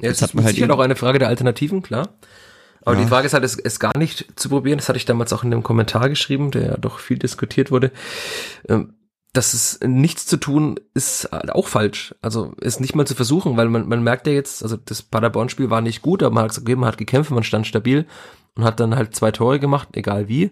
ja, jetzt hat man halt sicher auch eine Frage der Alternativen, klar. Aber ja. die Frage ist halt, es, es gar nicht zu probieren. Das hatte ich damals auch in dem Kommentar geschrieben, der ja doch viel diskutiert wurde. Ähm, dass es nichts zu tun ist halt auch falsch. Also es nicht mal zu versuchen, weil man, man merkt ja jetzt, also das Paderborn-Spiel war nicht gut, aber man hat gesagt, okay, man hat gekämpft, man stand stabil und hat dann halt zwei Tore gemacht, egal wie,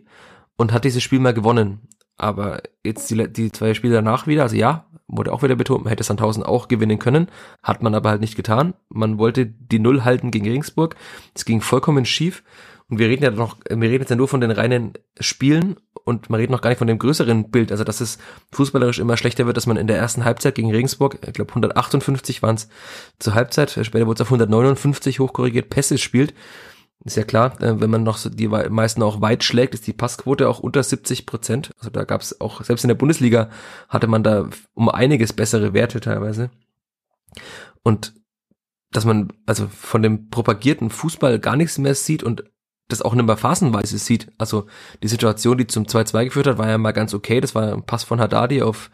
und hat dieses Spiel mal gewonnen. Aber jetzt die, die zwei Spiele danach wieder, also ja, wurde auch wieder betont, man hätte Sandhausen auch gewinnen können, hat man aber halt nicht getan. Man wollte die Null halten gegen Regensburg. Es ging vollkommen schief. Und wir reden ja noch, wir reden jetzt ja nur von den reinen Spielen und man redet noch gar nicht von dem größeren Bild, also dass es fußballerisch immer schlechter wird, dass man in der ersten Halbzeit gegen Regensburg, ich glaube 158 waren es zur Halbzeit, später wurde es auf 159 hochkorrigiert, Pässe spielt ist ja klar, äh, wenn man noch so die meisten auch weit schlägt, ist die Passquote auch unter 70 Prozent. Also da gab es auch, selbst in der Bundesliga hatte man da um einiges bessere Werte teilweise. Und dass man also von dem propagierten Fußball gar nichts mehr sieht und das auch nicht mehr phasenweise sieht. Also die Situation, die zum 2-2 geführt hat, war ja mal ganz okay. Das war ein Pass von Haddadi auf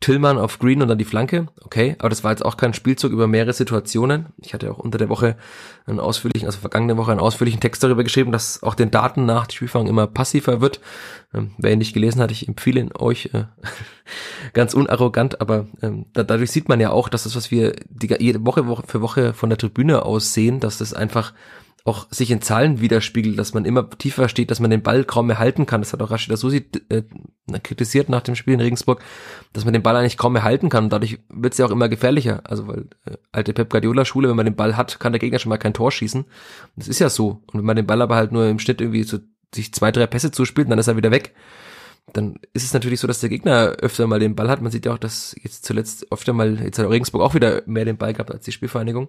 Tillmann auf Green und dann die Flanke, okay, aber das war jetzt auch kein Spielzug über mehrere Situationen. Ich hatte auch unter der Woche einen ausführlichen, also vergangene Woche einen ausführlichen Text darüber geschrieben, dass auch den Daten nach die Spielfang immer passiver wird. Ähm, wer ihn nicht gelesen hat, ich empfehle ihn euch äh, ganz unarrogant, aber ähm, da, dadurch sieht man ja auch, dass das, was wir die, jede Woche, Woche für Woche von der Tribüne aus sehen, dass das einfach auch sich in Zahlen widerspiegelt, dass man immer tiefer steht, dass man den Ball kaum mehr halten kann. Das hat auch Rashida Susi äh, kritisiert nach dem Spiel in Regensburg, dass man den Ball eigentlich kaum mehr halten kann. Und dadurch wird es ja auch immer gefährlicher. Also weil äh, alte Pep Guardiola Schule, wenn man den Ball hat, kann der Gegner schon mal kein Tor schießen. Das ist ja so. Und wenn man den Ball aber halt nur im Schnitt irgendwie so sich zwei, drei Pässe zuspielt, dann ist er wieder weg. Dann ist es natürlich so, dass der Gegner öfter mal den Ball hat. Man sieht ja auch, dass jetzt zuletzt öfter mal, jetzt hat Regensburg auch wieder mehr den Ball gehabt als die Spielvereinigung.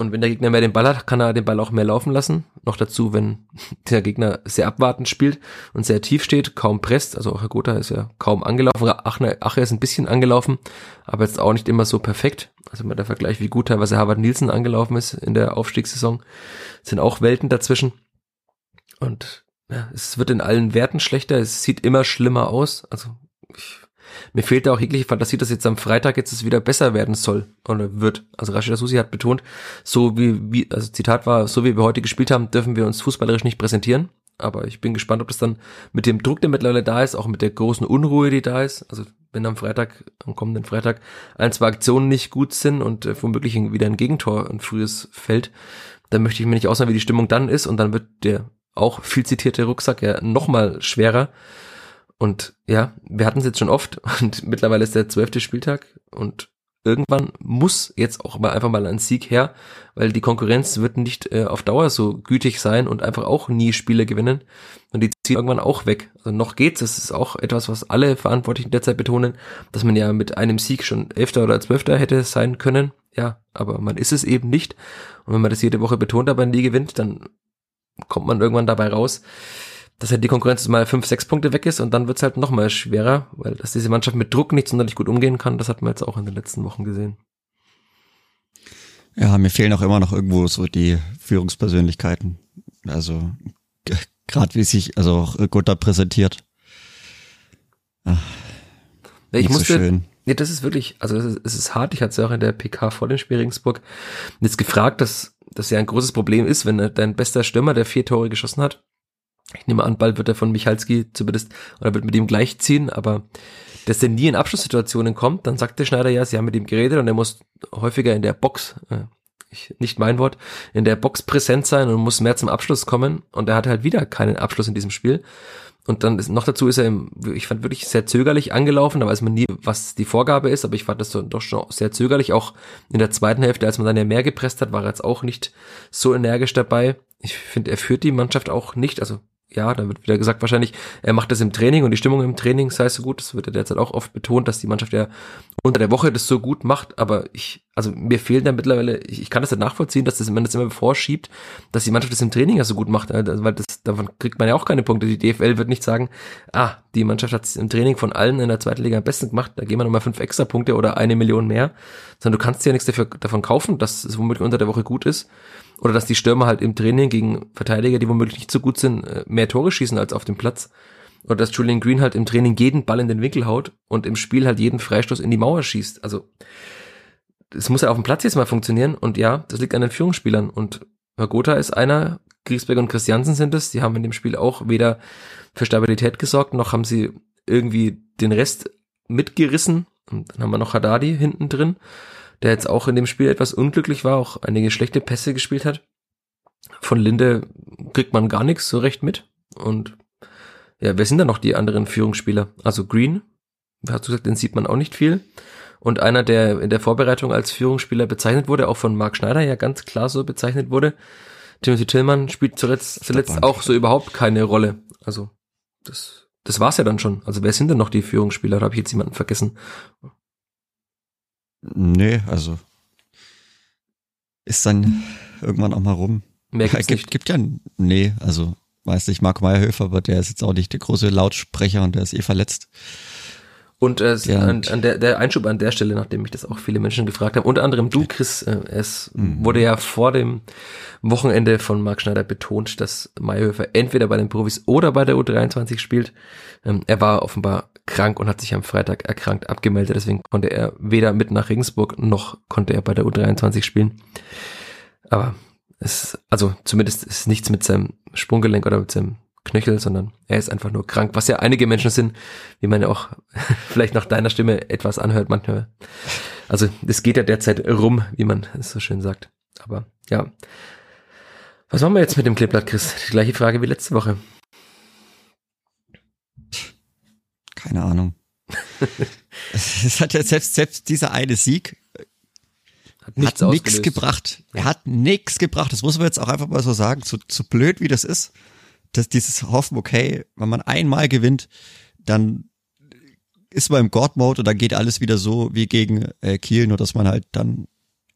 Und wenn der Gegner mehr den Ball hat, kann er den Ball auch mehr laufen lassen. Noch dazu, wenn der Gegner sehr abwartend spielt und sehr tief steht, kaum presst. Also auch Herr Gotha ist ja kaum angelaufen. Achner, Ache ist ein bisschen angelaufen, aber jetzt auch nicht immer so perfekt. Also mal der Vergleich, wie gut teilweise Harvard Nielsen angelaufen ist in der Aufstiegssaison, sind auch Welten dazwischen. Und ja, es wird in allen Werten schlechter. Es sieht immer schlimmer aus. Also ich mir fehlt da auch jegliche Fantasie, dass jetzt am Freitag jetzt es wieder besser werden soll oder wird. Also Rashida Susi hat betont, so wie, wie, also Zitat war, so wie wir heute gespielt haben, dürfen wir uns fußballerisch nicht präsentieren. Aber ich bin gespannt, ob das dann mit dem Druck, der mittlerweile da ist, auch mit der großen Unruhe, die da ist. Also wenn am Freitag, am kommenden Freitag, ein, zwei Aktionen nicht gut sind und äh, womöglich wieder ein Gegentor, ein frühes fällt, dann möchte ich mir nicht aussagen, wie die Stimmung dann ist und dann wird der auch viel zitierte Rucksack ja nochmal schwerer. Und ja, wir hatten es jetzt schon oft und mittlerweile ist der zwölfte Spieltag und irgendwann muss jetzt auch mal einfach mal ein Sieg her, weil die Konkurrenz wird nicht äh, auf Dauer so gütig sein und einfach auch nie Spiele gewinnen und die ziehen irgendwann auch weg. Also noch geht's, das ist auch etwas, was alle Verantwortlichen derzeit betonen, dass man ja mit einem Sieg schon Elfter oder Zwölfter hätte sein können. Ja, aber man ist es eben nicht. Und wenn man das jede Woche betont, aber nie gewinnt, dann kommt man irgendwann dabei raus, dass halt die Konkurrenz mal fünf, sechs Punkte weg ist und dann wird's halt noch mal schwerer, weil dass diese Mannschaft mit Druck nicht sonderlich gut umgehen kann, das hat man jetzt auch in den letzten Wochen gesehen. Ja, mir fehlen auch immer noch irgendwo so die Führungspersönlichkeiten. Also gerade wie sich also auch Gutta präsentiert. Ach, ich musste, so schön. Ja, das ist wirklich, also es ist, ist hart. Ich hatte es ja auch in der PK vor dem Spiel Regensburg jetzt gefragt, dass das ja ein großes Problem ist, wenn dein bester Stürmer, der vier Tore geschossen hat, ich nehme an, bald wird er von Michalski zumindest, oder wird mit ihm gleichziehen, aber dass der nie in Abschlusssituationen kommt, dann sagt der Schneider ja, sie haben mit ihm geredet und er muss häufiger in der Box, äh, ich, nicht mein Wort, in der Box präsent sein und muss mehr zum Abschluss kommen und er hatte halt wieder keinen Abschluss in diesem Spiel. Und dann ist, noch dazu ist er, im, ich fand wirklich sehr zögerlich angelaufen, da weiß man nie, was die Vorgabe ist, aber ich fand das doch schon sehr zögerlich. Auch in der zweiten Hälfte, als man dann ja mehr gepresst hat, war er jetzt auch nicht so energisch dabei. Ich finde, er führt die Mannschaft auch nicht, also ja, dann wird wieder gesagt, wahrscheinlich, er macht das im Training und die Stimmung im Training sei so gut. Das wird ja derzeit auch oft betont, dass die Mannschaft ja unter der Woche das so gut macht. Aber ich, also mir fehlen da mittlerweile, ich, ich kann das nicht nachvollziehen, dass das, man das immer vorschiebt, dass die Mannschaft das im Training ja so gut macht, also, weil das, davon kriegt man ja auch keine Punkte. Die DFL wird nicht sagen, ah, die Mannschaft hat es im Training von allen in der zweiten Liga am besten gemacht, da gehen wir nochmal fünf extra Punkte oder eine Million mehr. Sondern du kannst ja nichts dafür, davon kaufen, dass es womöglich unter der Woche gut ist oder dass die Stürmer halt im Training gegen Verteidiger, die womöglich nicht so gut sind, äh, mehr Tore schießen als auf dem Platz. Oder dass Julian Green halt im Training jeden Ball in den Winkel haut und im Spiel halt jeden Freistoß in die Mauer schießt. Also es muss ja auf dem Platz jetzt mal funktionieren und ja, das liegt an den Führungsspielern und Gotha ist einer, Griesbeck und Christiansen sind es, die haben in dem Spiel auch weder für Stabilität gesorgt, noch haben sie irgendwie den Rest mitgerissen. Und dann haben wir noch Haddadi hinten drin der jetzt auch in dem Spiel etwas unglücklich war, auch einige schlechte Pässe gespielt hat. Von Linde kriegt man gar nichts so recht mit. Und ja, wer sind da noch die anderen Führungsspieler? Also Green, hast du gesagt, den sieht man auch nicht viel. Und einer, der in der Vorbereitung als Führungsspieler bezeichnet wurde, auch von Marc Schneider ja ganz klar so bezeichnet wurde. Timothy Tillmann spielt zuletzt, zuletzt auch so überhaupt keine Rolle. Also das, das war's ja dann schon. Also wer sind denn noch die Führungsspieler? Da habe ich jetzt jemanden vergessen. Nee, also ist dann irgendwann auch mal rum. Mehr gibt's gibt, nicht. gibt ja, nee, also weiß nicht, Marco Meyerhöfer, aber der ist jetzt auch nicht der große Lautsprecher und der ist eh verletzt. Und äh, ja, an, an der, der Einschub an der Stelle, nachdem mich das auch viele Menschen gefragt haben, unter anderem du, Chris, äh, es mhm. wurde ja vor dem Wochenende von Marc Schneider betont, dass Meyerhöfer entweder bei den Profis oder bei der U23 spielt. Ähm, er war offenbar krank und hat sich am Freitag erkrankt abgemeldet, deswegen konnte er weder mit nach Regensburg noch konnte er bei der U23 spielen. Aber es, also zumindest ist nichts mit seinem Sprunggelenk oder mit seinem Knöchel, sondern er ist einfach nur krank, was ja einige Menschen sind, wie man ja auch vielleicht nach deiner Stimme etwas anhört manchmal. Also es geht ja derzeit rum, wie man es so schön sagt. Aber ja, Was machen wir jetzt mit dem Kleeblatt, Chris? Die gleiche Frage wie letzte Woche. Keine Ahnung. es hat ja selbst, selbst dieser eine Sieg hat nichts gebracht. Er hat nichts gebracht. Das muss man jetzt auch einfach mal so sagen. So, so blöd wie das ist, dass dieses Hoffen, okay, wenn man einmal gewinnt, dann ist man im God-Mode und dann geht alles wieder so wie gegen äh, Kiel, nur dass man halt dann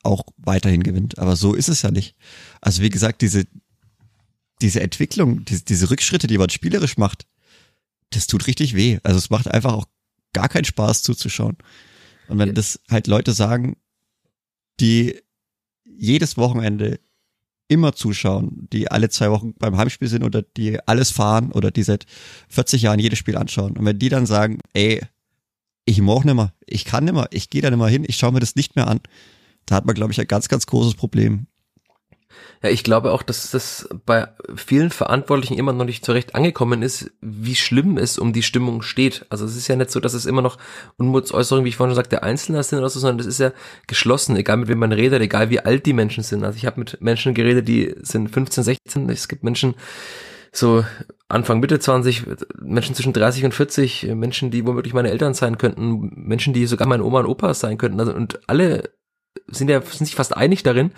auch weiterhin gewinnt. Aber so ist es ja nicht. Also wie gesagt, diese, diese Entwicklung, diese, diese Rückschritte, die man spielerisch macht, das tut richtig weh. Also es macht einfach auch gar keinen Spaß zuzuschauen. Und wenn das halt Leute sagen, die jedes Wochenende immer zuschauen, die alle zwei Wochen beim Heimspiel sind oder die alles fahren oder die seit 40 Jahren jedes Spiel anschauen. Und wenn die dann sagen, ey, ich mag nicht mehr, ich kann nicht mehr, ich gehe da nicht mehr hin, ich schaue mir das nicht mehr an, da hat man, glaube ich, ein ganz, ganz großes Problem. Ja, ich glaube auch, dass das bei vielen Verantwortlichen immer noch nicht zurecht angekommen ist, wie schlimm es um die Stimmung steht. Also es ist ja nicht so, dass es immer noch Unmutsäußerungen, wie ich vorhin schon sagte, Einzelner sind oder so, sondern es ist ja geschlossen, egal mit wem man redet, egal wie alt die Menschen sind. Also ich habe mit Menschen geredet, die sind 15, 16, es gibt Menschen, so Anfang, Mitte 20, Menschen zwischen 30 und 40, Menschen, die womöglich meine Eltern sein könnten, Menschen, die sogar meine Oma und Opa sein könnten. Also, und alle sind ja sind sich fast einig darin,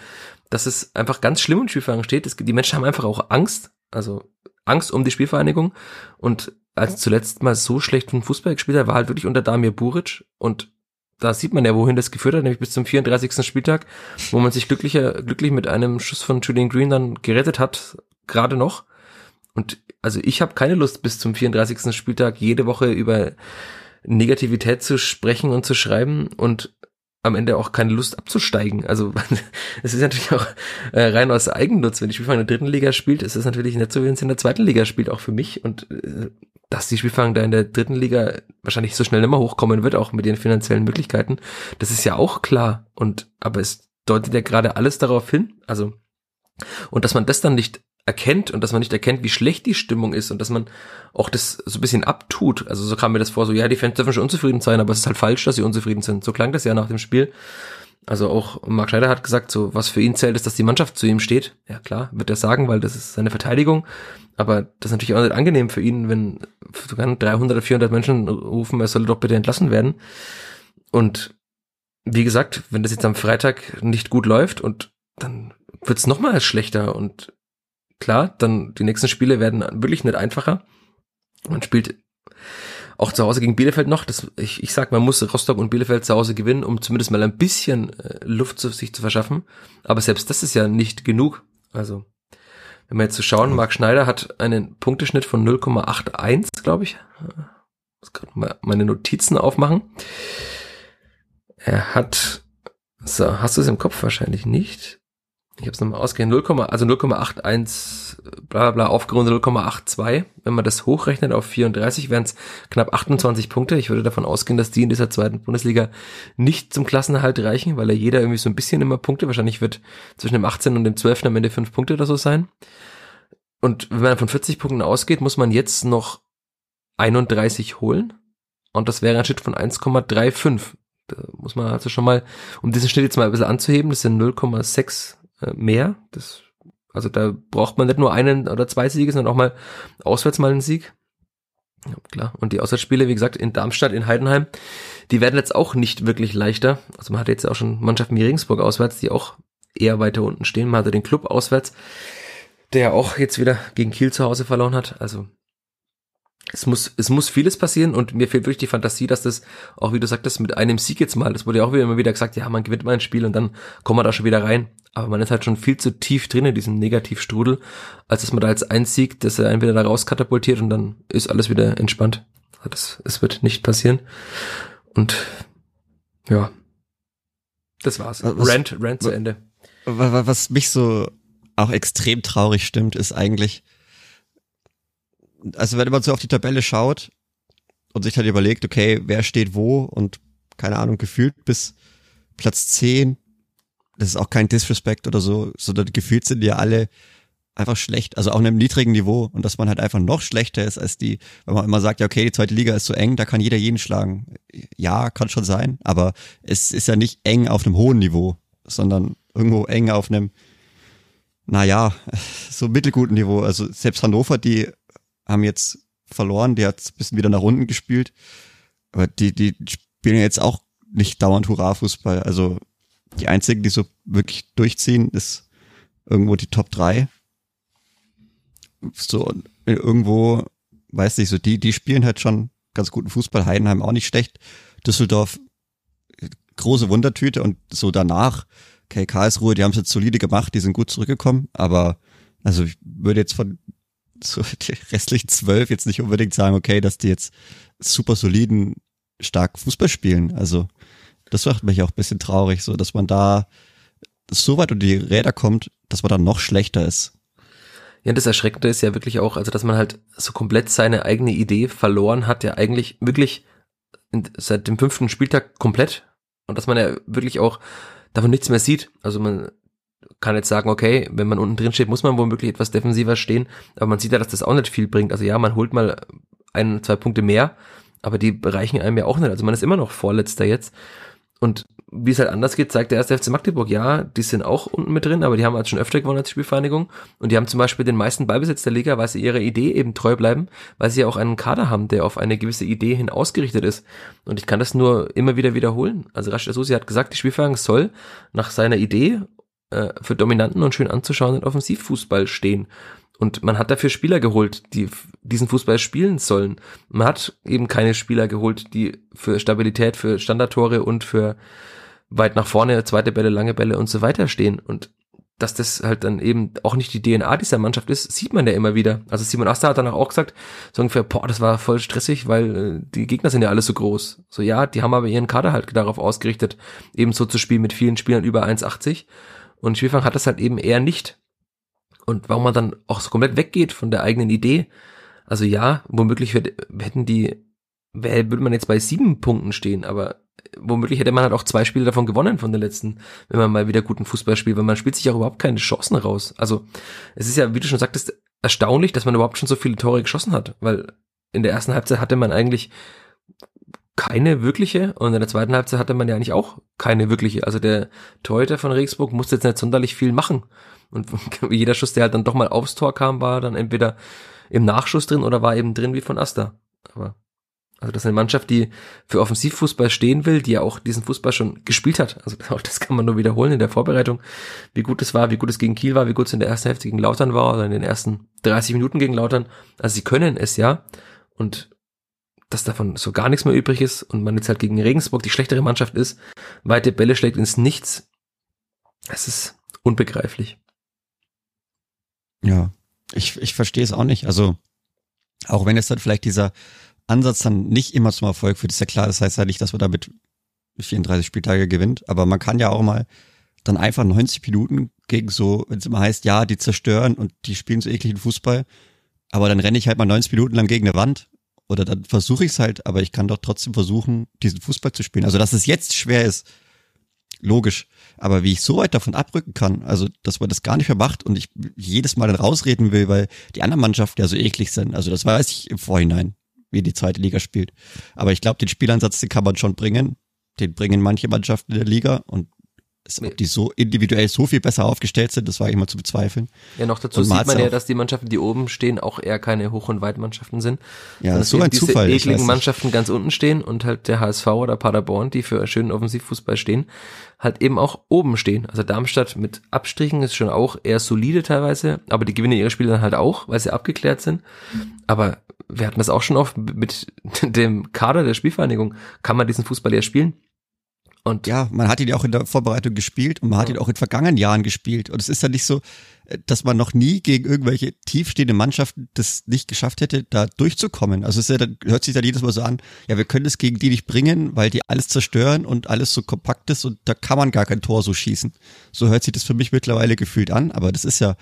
dass es einfach ganz schlimm um Spielvereinigung steht. Es, die Menschen haben einfach auch Angst, also Angst um die Spielvereinigung. Und als zuletzt mal so schlecht von Fußball gespielt hat, war halt wirklich unter Damir Buric und da sieht man ja, wohin das geführt hat, nämlich bis zum 34. Spieltag, wo man sich glücklicher, glücklich mit einem Schuss von Julian Green dann gerettet hat, gerade noch. Und also ich habe keine Lust, bis zum 34. Spieltag jede Woche über Negativität zu sprechen und zu schreiben und am Ende auch keine Lust abzusteigen. Also es ist natürlich auch äh, rein aus Eigennutz. Wenn die Spielfang in der dritten Liga spielt, ist es natürlich nicht so, wie wenn es in der zweiten Liga spielt, auch für mich. Und äh, dass die Spielfang da in der dritten Liga wahrscheinlich so schnell immer hochkommen wird, auch mit den finanziellen Möglichkeiten, das ist ja auch klar. Und aber es deutet ja gerade alles darauf hin. Also und dass man das dann nicht erkennt und dass man nicht erkennt, wie schlecht die Stimmung ist und dass man auch das so ein bisschen abtut. Also so kam mir das vor, so ja, die Fans dürfen schon unzufrieden sein, aber es ist halt falsch, dass sie unzufrieden sind. So klang das ja nach dem Spiel. Also auch Marc Schneider hat gesagt, so was für ihn zählt, ist, dass die Mannschaft zu ihm steht. Ja klar, wird er sagen, weil das ist seine Verteidigung. Aber das ist natürlich auch nicht angenehm für ihn, wenn sogar 300 oder 400 Menschen rufen, er solle doch bitte entlassen werden. Und wie gesagt, wenn das jetzt am Freitag nicht gut läuft und dann wird's noch mal schlechter und klar, dann die nächsten Spiele werden wirklich nicht einfacher. Man spielt auch zu Hause gegen Bielefeld noch. Das, ich, ich sag, man muss Rostock und Bielefeld zu Hause gewinnen, um zumindest mal ein bisschen äh, Luft zu sich zu verschaffen. Aber selbst das ist ja nicht genug. Also, wenn wir jetzt so schauen, Marc Schneider hat einen Punkteschnitt von 0,81, glaube ich. Ich muss gerade mal meine Notizen aufmachen. Er hat, so, hast du es im Kopf wahrscheinlich nicht? Ich habe es nochmal ausgerechnet, 0, also 0,81, bla bla, aufgerundet 0,82. Wenn man das hochrechnet auf 34, wären es knapp 28 Punkte. Ich würde davon ausgehen, dass die in dieser zweiten Bundesliga nicht zum Klassenerhalt reichen, weil ja jeder irgendwie so ein bisschen immer Punkte, wahrscheinlich wird zwischen dem 18. und dem 12. am Ende 5 Punkte oder so sein. Und wenn man von 40 Punkten ausgeht, muss man jetzt noch 31 holen. Und das wäre ein Schritt von 1,35. Da muss man also schon mal, um diesen Schnitt jetzt mal ein bisschen anzuheben, das sind 0,6 äh, mehr. Das, also da braucht man nicht nur einen oder zwei Siege, sondern auch mal auswärts mal einen Sieg. Ja, klar. Und die Auswärtsspiele, wie gesagt, in Darmstadt, in Heidenheim, die werden jetzt auch nicht wirklich leichter. Also man hat jetzt auch schon Mannschaften wie Regensburg auswärts, die auch eher weiter unten stehen. Man hatte den Club auswärts, der auch jetzt wieder gegen Kiel zu Hause verloren hat. Also es muss, es muss vieles passieren und mir fehlt wirklich die Fantasie, dass das, auch wie du sagtest, mit einem Sieg jetzt mal, das wurde ja auch wieder immer wieder gesagt, ja, man gewinnt mal ein Spiel und dann kommt man da schon wieder rein. Aber man ist halt schon viel zu tief drin in diesem Negativstrudel, als dass man da jetzt einen Sieg, dass er entweder da rauskatapultiert und dann ist alles wieder entspannt. Das, es wird nicht passieren. Und ja, das war's. Was, Rant, Rant zu Ende. Was mich so auch extrem traurig stimmt, ist eigentlich, also wenn man so auf die Tabelle schaut und sich dann überlegt, okay, wer steht wo und keine Ahnung, gefühlt bis Platz 10, das ist auch kein Disrespect oder so, sondern gefühlt sind die ja alle einfach schlecht, also auf einem niedrigen Niveau und dass man halt einfach noch schlechter ist als die, wenn man immer sagt, ja okay, die zweite Liga ist so eng, da kann jeder jeden schlagen. Ja, kann schon sein, aber es ist ja nicht eng auf einem hohen Niveau, sondern irgendwo eng auf einem naja, so mittelguten Niveau. Also selbst Hannover, die haben jetzt verloren, die hat ein bisschen wieder nach unten gespielt. Aber die, die spielen jetzt auch nicht dauernd Hurra-Fußball. Also die einzigen, die so wirklich durchziehen, ist irgendwo die Top 3. So irgendwo, weiß nicht, so die, die spielen halt schon ganz guten Fußball. Heidenheim auch nicht schlecht. Düsseldorf, große Wundertüte und so danach, okay, Karlsruhe, die haben es jetzt solide gemacht, die sind gut zurückgekommen, aber also ich würde jetzt von so die restlichen zwölf jetzt nicht unbedingt sagen, okay, dass die jetzt super soliden, stark Fußball spielen. Also das macht mich auch ein bisschen traurig, so dass man da so weit unter die Räder kommt, dass man dann noch schlechter ist. Ja, das Erschreckende ist ja wirklich auch, also dass man halt so komplett seine eigene Idee verloren hat, ja eigentlich wirklich seit dem fünften Spieltag komplett und dass man ja wirklich auch davon nichts mehr sieht. Also man kann jetzt sagen, okay, wenn man unten drin steht, muss man womöglich etwas defensiver stehen, aber man sieht ja, dass das auch nicht viel bringt. Also ja, man holt mal ein, zwei Punkte mehr, aber die bereichen einem ja auch nicht. Also man ist immer noch Vorletzter jetzt. Und wie es halt anders geht, zeigt der erste FC Magdeburg, ja, die sind auch unten mit drin, aber die haben halt schon öfter gewonnen als Spielvereinigung und die haben zum Beispiel den meisten Ballbesitz der Liga, weil sie ihrer Idee eben treu bleiben, weil sie ja auch einen Kader haben, der auf eine gewisse Idee hin ausgerichtet ist. Und ich kann das nur immer wieder wiederholen. Also Rashid Asusi hat gesagt, die Spielvereinigung soll nach seiner Idee äh, für dominanten und schön anzuschauenden Offensivfußball stehen. Und man hat dafür Spieler geholt, die diesen Fußball spielen sollen. Man hat eben keine Spieler geholt, die für Stabilität, für Standardtore und für weit nach vorne, zweite Bälle, lange Bälle und so weiter stehen. Und dass das halt dann eben auch nicht die DNA dieser Mannschaft ist, sieht man ja immer wieder. Also Simon Asta hat danach auch gesagt, so ungefähr, boah, das war voll stressig, weil äh, die Gegner sind ja alle so groß. So ja, die haben aber ihren Kader halt darauf ausgerichtet, eben so zu spielen mit vielen Spielern über 1,80. Und Spielfang hat das halt eben eher nicht. Und warum man dann auch so komplett weggeht von der eigenen Idee. Also ja, womöglich hätten die, würde man jetzt bei sieben Punkten stehen, aber womöglich hätte man halt auch zwei Spiele davon gewonnen von den letzten, wenn man mal wieder guten Fußball spielt, weil man spielt sich auch überhaupt keine Chancen raus. Also es ist ja, wie du schon sagtest, erstaunlich, dass man überhaupt schon so viele Tore geschossen hat, weil in der ersten Halbzeit hatte man eigentlich keine wirkliche und in der zweiten Halbzeit hatte man ja eigentlich auch keine wirkliche. Also der Torhüter von Regensburg musste jetzt nicht sonderlich viel machen. Und jeder Schuss, der halt dann doch mal aufs Tor kam, war dann entweder im Nachschuss drin oder war eben drin wie von Asta. Aber also das ist eine Mannschaft, die für Offensivfußball stehen will, die ja auch diesen Fußball schon gespielt hat. Also auch das kann man nur wiederholen in der Vorbereitung, wie gut es war, wie gut es gegen Kiel war, wie gut es in der ersten Hälfte gegen Lautern war oder in den ersten 30 Minuten gegen Lautern. Also sie können es ja und dass davon so gar nichts mehr übrig ist und man jetzt halt gegen Regensburg die schlechtere Mannschaft ist, weite Bälle schlägt ins Nichts. Es ist unbegreiflich. Ja, ich, ich verstehe es auch nicht. Also auch wenn es dann vielleicht dieser Ansatz dann nicht immer zum Erfolg führt, ist ja klar, das heißt ja nicht, dass man damit 34 Spieltage gewinnt, aber man kann ja auch mal dann einfach 90 Minuten gegen so, wenn es immer heißt, ja, die zerstören und die spielen so ekligen Fußball, aber dann renne ich halt mal 90 Minuten lang gegen eine Wand oder dann versuche ich es halt, aber ich kann doch trotzdem versuchen, diesen Fußball zu spielen. Also, dass es jetzt schwer ist, logisch. Aber wie ich so weit davon abrücken kann, also dass man das gar nicht mehr macht und ich jedes Mal dann rausreden will, weil die anderen Mannschaften ja so eklig sind. Also das weiß ich im Vorhinein wie die zweite Liga spielt. Aber ich glaube, den Spielansatz, den kann man schon bringen. Den bringen manche Mannschaften in der Liga und ob die so individuell so viel besser aufgestellt sind, das war immer zu bezweifeln. Ja, noch dazu sieht man ja, dass die Mannschaften, die oben stehen, auch eher keine Hoch- und Weitmannschaften sind. Ja, das ist so ein diese Zufall. ekligen Mannschaften ganz unten stehen und halt der HSV oder Paderborn, die für schönen Offensivfußball stehen, halt eben auch oben stehen. Also Darmstadt mit Abstrichen ist schon auch eher solide teilweise, aber die gewinnen ihre Spiele dann halt auch, weil sie abgeklärt sind. Aber wir hatten das auch schon oft mit dem Kader der Spielvereinigung. Kann man diesen Fußball ja spielen? Und ja, man hat ihn ja auch in der Vorbereitung gespielt und man hat ihn auch in vergangenen Jahren gespielt. Und es ist ja nicht so, äh, dass man noch nie gegen irgendwelche tiefstehende Mannschaften das nicht geschafft hätte, da durchzukommen. Also es ja, dann, hört sich dann jedes Mal so an, ja, wir können es gegen die nicht bringen, weil die alles zerstören und alles so kompakt ist und da kann man gar kein Tor so schießen. So hört sich das für mich mittlerweile gefühlt an, aber das ist ja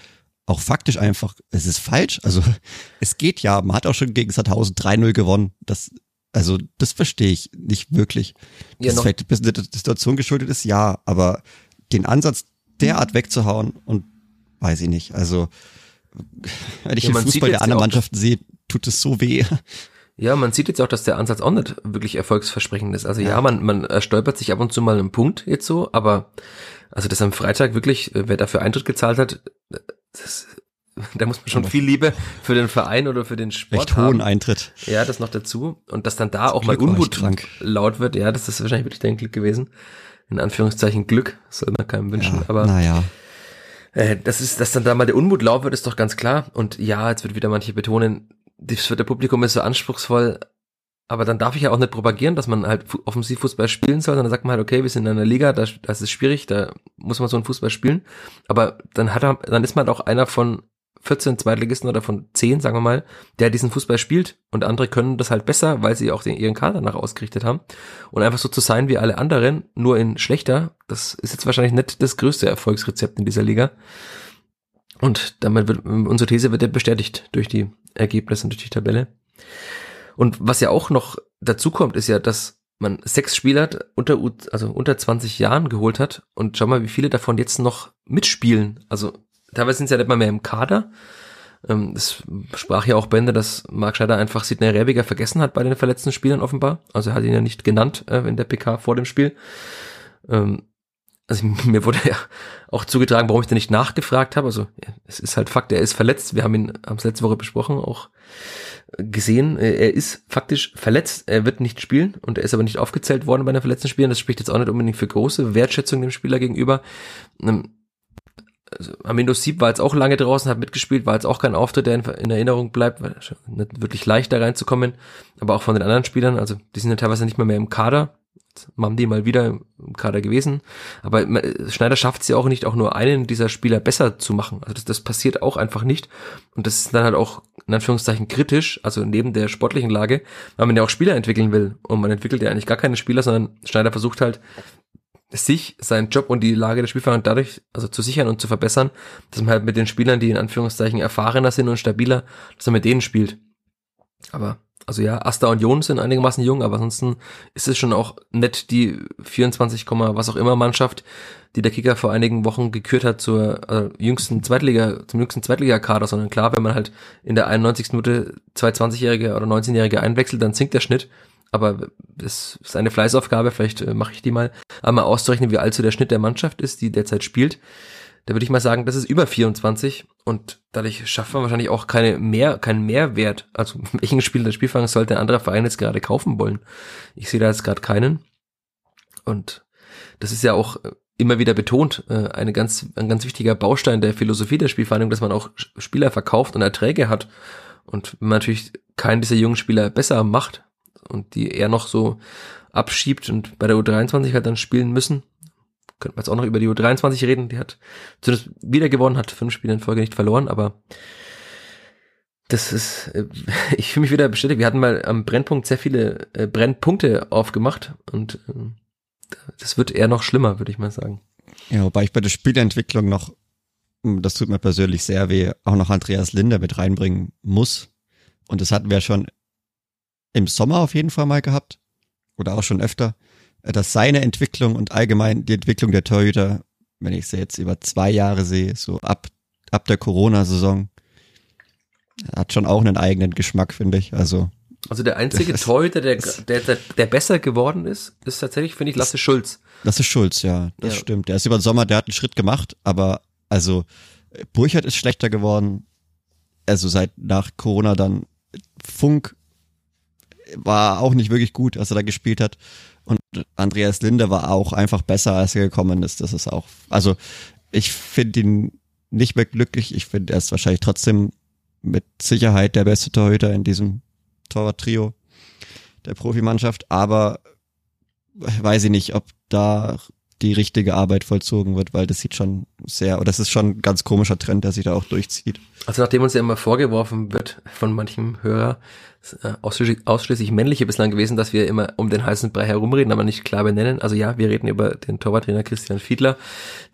auch faktisch einfach, es ist falsch. Also es geht ja, man hat auch schon gegen Sandhausen 3-0 gewonnen. Das also das verstehe ich nicht wirklich. Ja, das vielleicht ein der Situation geschuldet ist, ja, aber den Ansatz derart wegzuhauen und weiß ich nicht. Also wenn ich ja, den Fußball der anderen Mannschaften sehe, tut es so weh. Ja, man sieht jetzt auch, dass der Ansatz auch nicht wirklich erfolgsversprechend ist. Also ja, ja man, man stolpert sich ab und zu mal einen Punkt jetzt so, aber also das am Freitag wirklich, äh, wer dafür Eintritt gezahlt hat, das, da muss man schon viel Liebe für den Verein oder für den Sport Recht haben. hohen Eintritt. Ja, das noch dazu. Und dass dann da auch mal Unmut laut wird, ja, das ist wahrscheinlich wirklich dein Glück gewesen. In Anführungszeichen Glück, soll man keinem wünschen. Ja, aber naja. Äh, das ist, dass dann da mal der Unmut laut wird, ist doch ganz klar. Und ja, jetzt wird wieder manche betonen, das für der Publikum ist so anspruchsvoll, aber dann darf ich ja auch nicht propagieren, dass man halt Offensivfußball spielen soll, sondern sagt man halt, okay, wir sind in einer Liga, das, das ist schwierig, da muss man so einen Fußball spielen. Aber dann hat er, dann ist man halt auch einer von 14 Zweitligisten oder von 10, sagen wir mal, der diesen Fußball spielt und andere können das halt besser, weil sie auch den, ihren Kader danach ausgerichtet haben. Und einfach so zu sein wie alle anderen, nur in schlechter, das ist jetzt wahrscheinlich nicht das größte Erfolgsrezept in dieser Liga. Und damit wird, unsere These wird ja bestätigt durch die Ergebnisse und durch die Tabelle. Und was ja auch noch dazu kommt, ist ja, dass man sechs Spieler unter, also unter 20 Jahren geholt hat und schau mal, wie viele davon jetzt noch mitspielen. Also teilweise sind sie ja nicht mal mehr im Kader. Ähm, es sprach ja auch Bände, dass Mark Scheider einfach Sidney Rebiger vergessen hat bei den verletzten Spielern offenbar. Also er hat ihn ja nicht genannt äh, in der PK vor dem Spiel. Ähm, also mir wurde ja auch zugetragen, warum ich da nicht nachgefragt habe. Also es ist halt Fakt, er ist verletzt. Wir haben ihn haben es letzte Woche besprochen, auch gesehen. Er ist faktisch verletzt. Er wird nicht spielen und er ist aber nicht aufgezählt worden bei den verletzten Spielen. Das spricht jetzt auch nicht unbedingt für große Wertschätzung dem Spieler gegenüber. Ähm, also Amino Sieb war jetzt auch lange draußen, hat mitgespielt, war jetzt auch kein Auftritt, der in, in Erinnerung bleibt, weil nicht wirklich leicht da reinzukommen, aber auch von den anderen Spielern, also die sind ja teilweise nicht mehr mehr im Kader, Mamdi mal wieder im Kader gewesen. Aber Schneider schafft es ja auch nicht, auch nur einen dieser Spieler besser zu machen. Also das, das passiert auch einfach nicht. Und das ist dann halt auch in Anführungszeichen kritisch, also neben der sportlichen Lage, weil man ja auch Spieler entwickeln will. Und man entwickelt ja eigentlich gar keine Spieler, sondern Schneider versucht halt, sich, seinen Job und die Lage der Spielfahrer dadurch also zu sichern und zu verbessern, dass man halt mit den Spielern, die in Anführungszeichen erfahrener sind und stabiler, dass man mit denen spielt. Aber also ja, Asta und Jon sind einigermaßen jung, aber ansonsten ist es schon auch nett, die 24, was auch immer Mannschaft, die der Kicker vor einigen Wochen gekürt hat zur äh, jüngsten Zweitliga, zum jüngsten Zweitligakader, sondern klar, wenn man halt in der 91. Minute zwei 20-Jährige oder 19-Jährige einwechselt, dann sinkt der Schnitt. Aber das ist eine Fleißaufgabe, vielleicht äh, mache ich die mal, einmal auszurechnen, wie alt so der Schnitt der Mannschaft ist, die derzeit spielt da würde ich mal sagen, das ist über 24 und dadurch schafft man wahrscheinlich auch keine mehr, keinen Mehrwert. Also welchen Spieler der Spielfang sollte ein anderer Verein jetzt gerade kaufen wollen? Ich sehe da jetzt gerade keinen. Und das ist ja auch immer wieder betont, äh, eine ganz, ein ganz wichtiger Baustein der Philosophie der Spielvereinigung, dass man auch Spieler verkauft und Erträge hat. Und wenn man natürlich keinen dieser jungen Spieler besser macht und die eher noch so abschiebt und bei der U23 halt dann spielen müssen, könnten wir jetzt auch noch über die U23 reden. Die hat zumindest wieder gewonnen, hat fünf Spiele in Folge nicht verloren, aber das ist, äh, ich fühle mich wieder bestätigt. Wir hatten mal am Brennpunkt sehr viele äh, Brennpunkte aufgemacht und äh, das wird eher noch schlimmer, würde ich mal sagen. Ja, wobei ich bei der Spielentwicklung noch, hm, das tut mir persönlich sehr weh, auch noch Andreas Linder mit reinbringen muss. Und das hatten wir schon im Sommer auf jeden Fall mal gehabt. Oder auch schon öfter dass seine Entwicklung und allgemein die Entwicklung der Torhüter, wenn ich sie jetzt über zwei Jahre sehe, so ab, ab der Corona-Saison, hat schon auch einen eigenen Geschmack, finde ich. Also, also der einzige Torhüter, der, der, der, der besser geworden ist, ist tatsächlich, finde ich, Lasse Schulz. Lasse Schulz, ja, das ja. stimmt. Der ist über den Sommer, der hat einen Schritt gemacht, aber also Burchard ist schlechter geworden. Also seit nach Corona dann Funk war auch nicht wirklich gut, als er da gespielt hat. Und Andreas Linde war auch einfach besser, als er gekommen ist. Das ist auch, also ich finde ihn nicht mehr glücklich. Ich finde, er ist wahrscheinlich trotzdem mit Sicherheit der beste Torhüter in diesem Torwart-Trio der Profimannschaft. Aber weiß ich nicht, ob da die richtige Arbeit vollzogen wird, weil das sieht schon sehr, oder das ist schon ein ganz komischer Trend, der sich da auch durchzieht. Also nachdem uns ja immer vorgeworfen wird von manchem Hörer, ausschließlich, ausschließlich männliche bislang gewesen, dass wir immer um den heißen Brei herumreden, aber nicht klar benennen. Also ja, wir reden über den Torwarttrainer Christian Fiedler,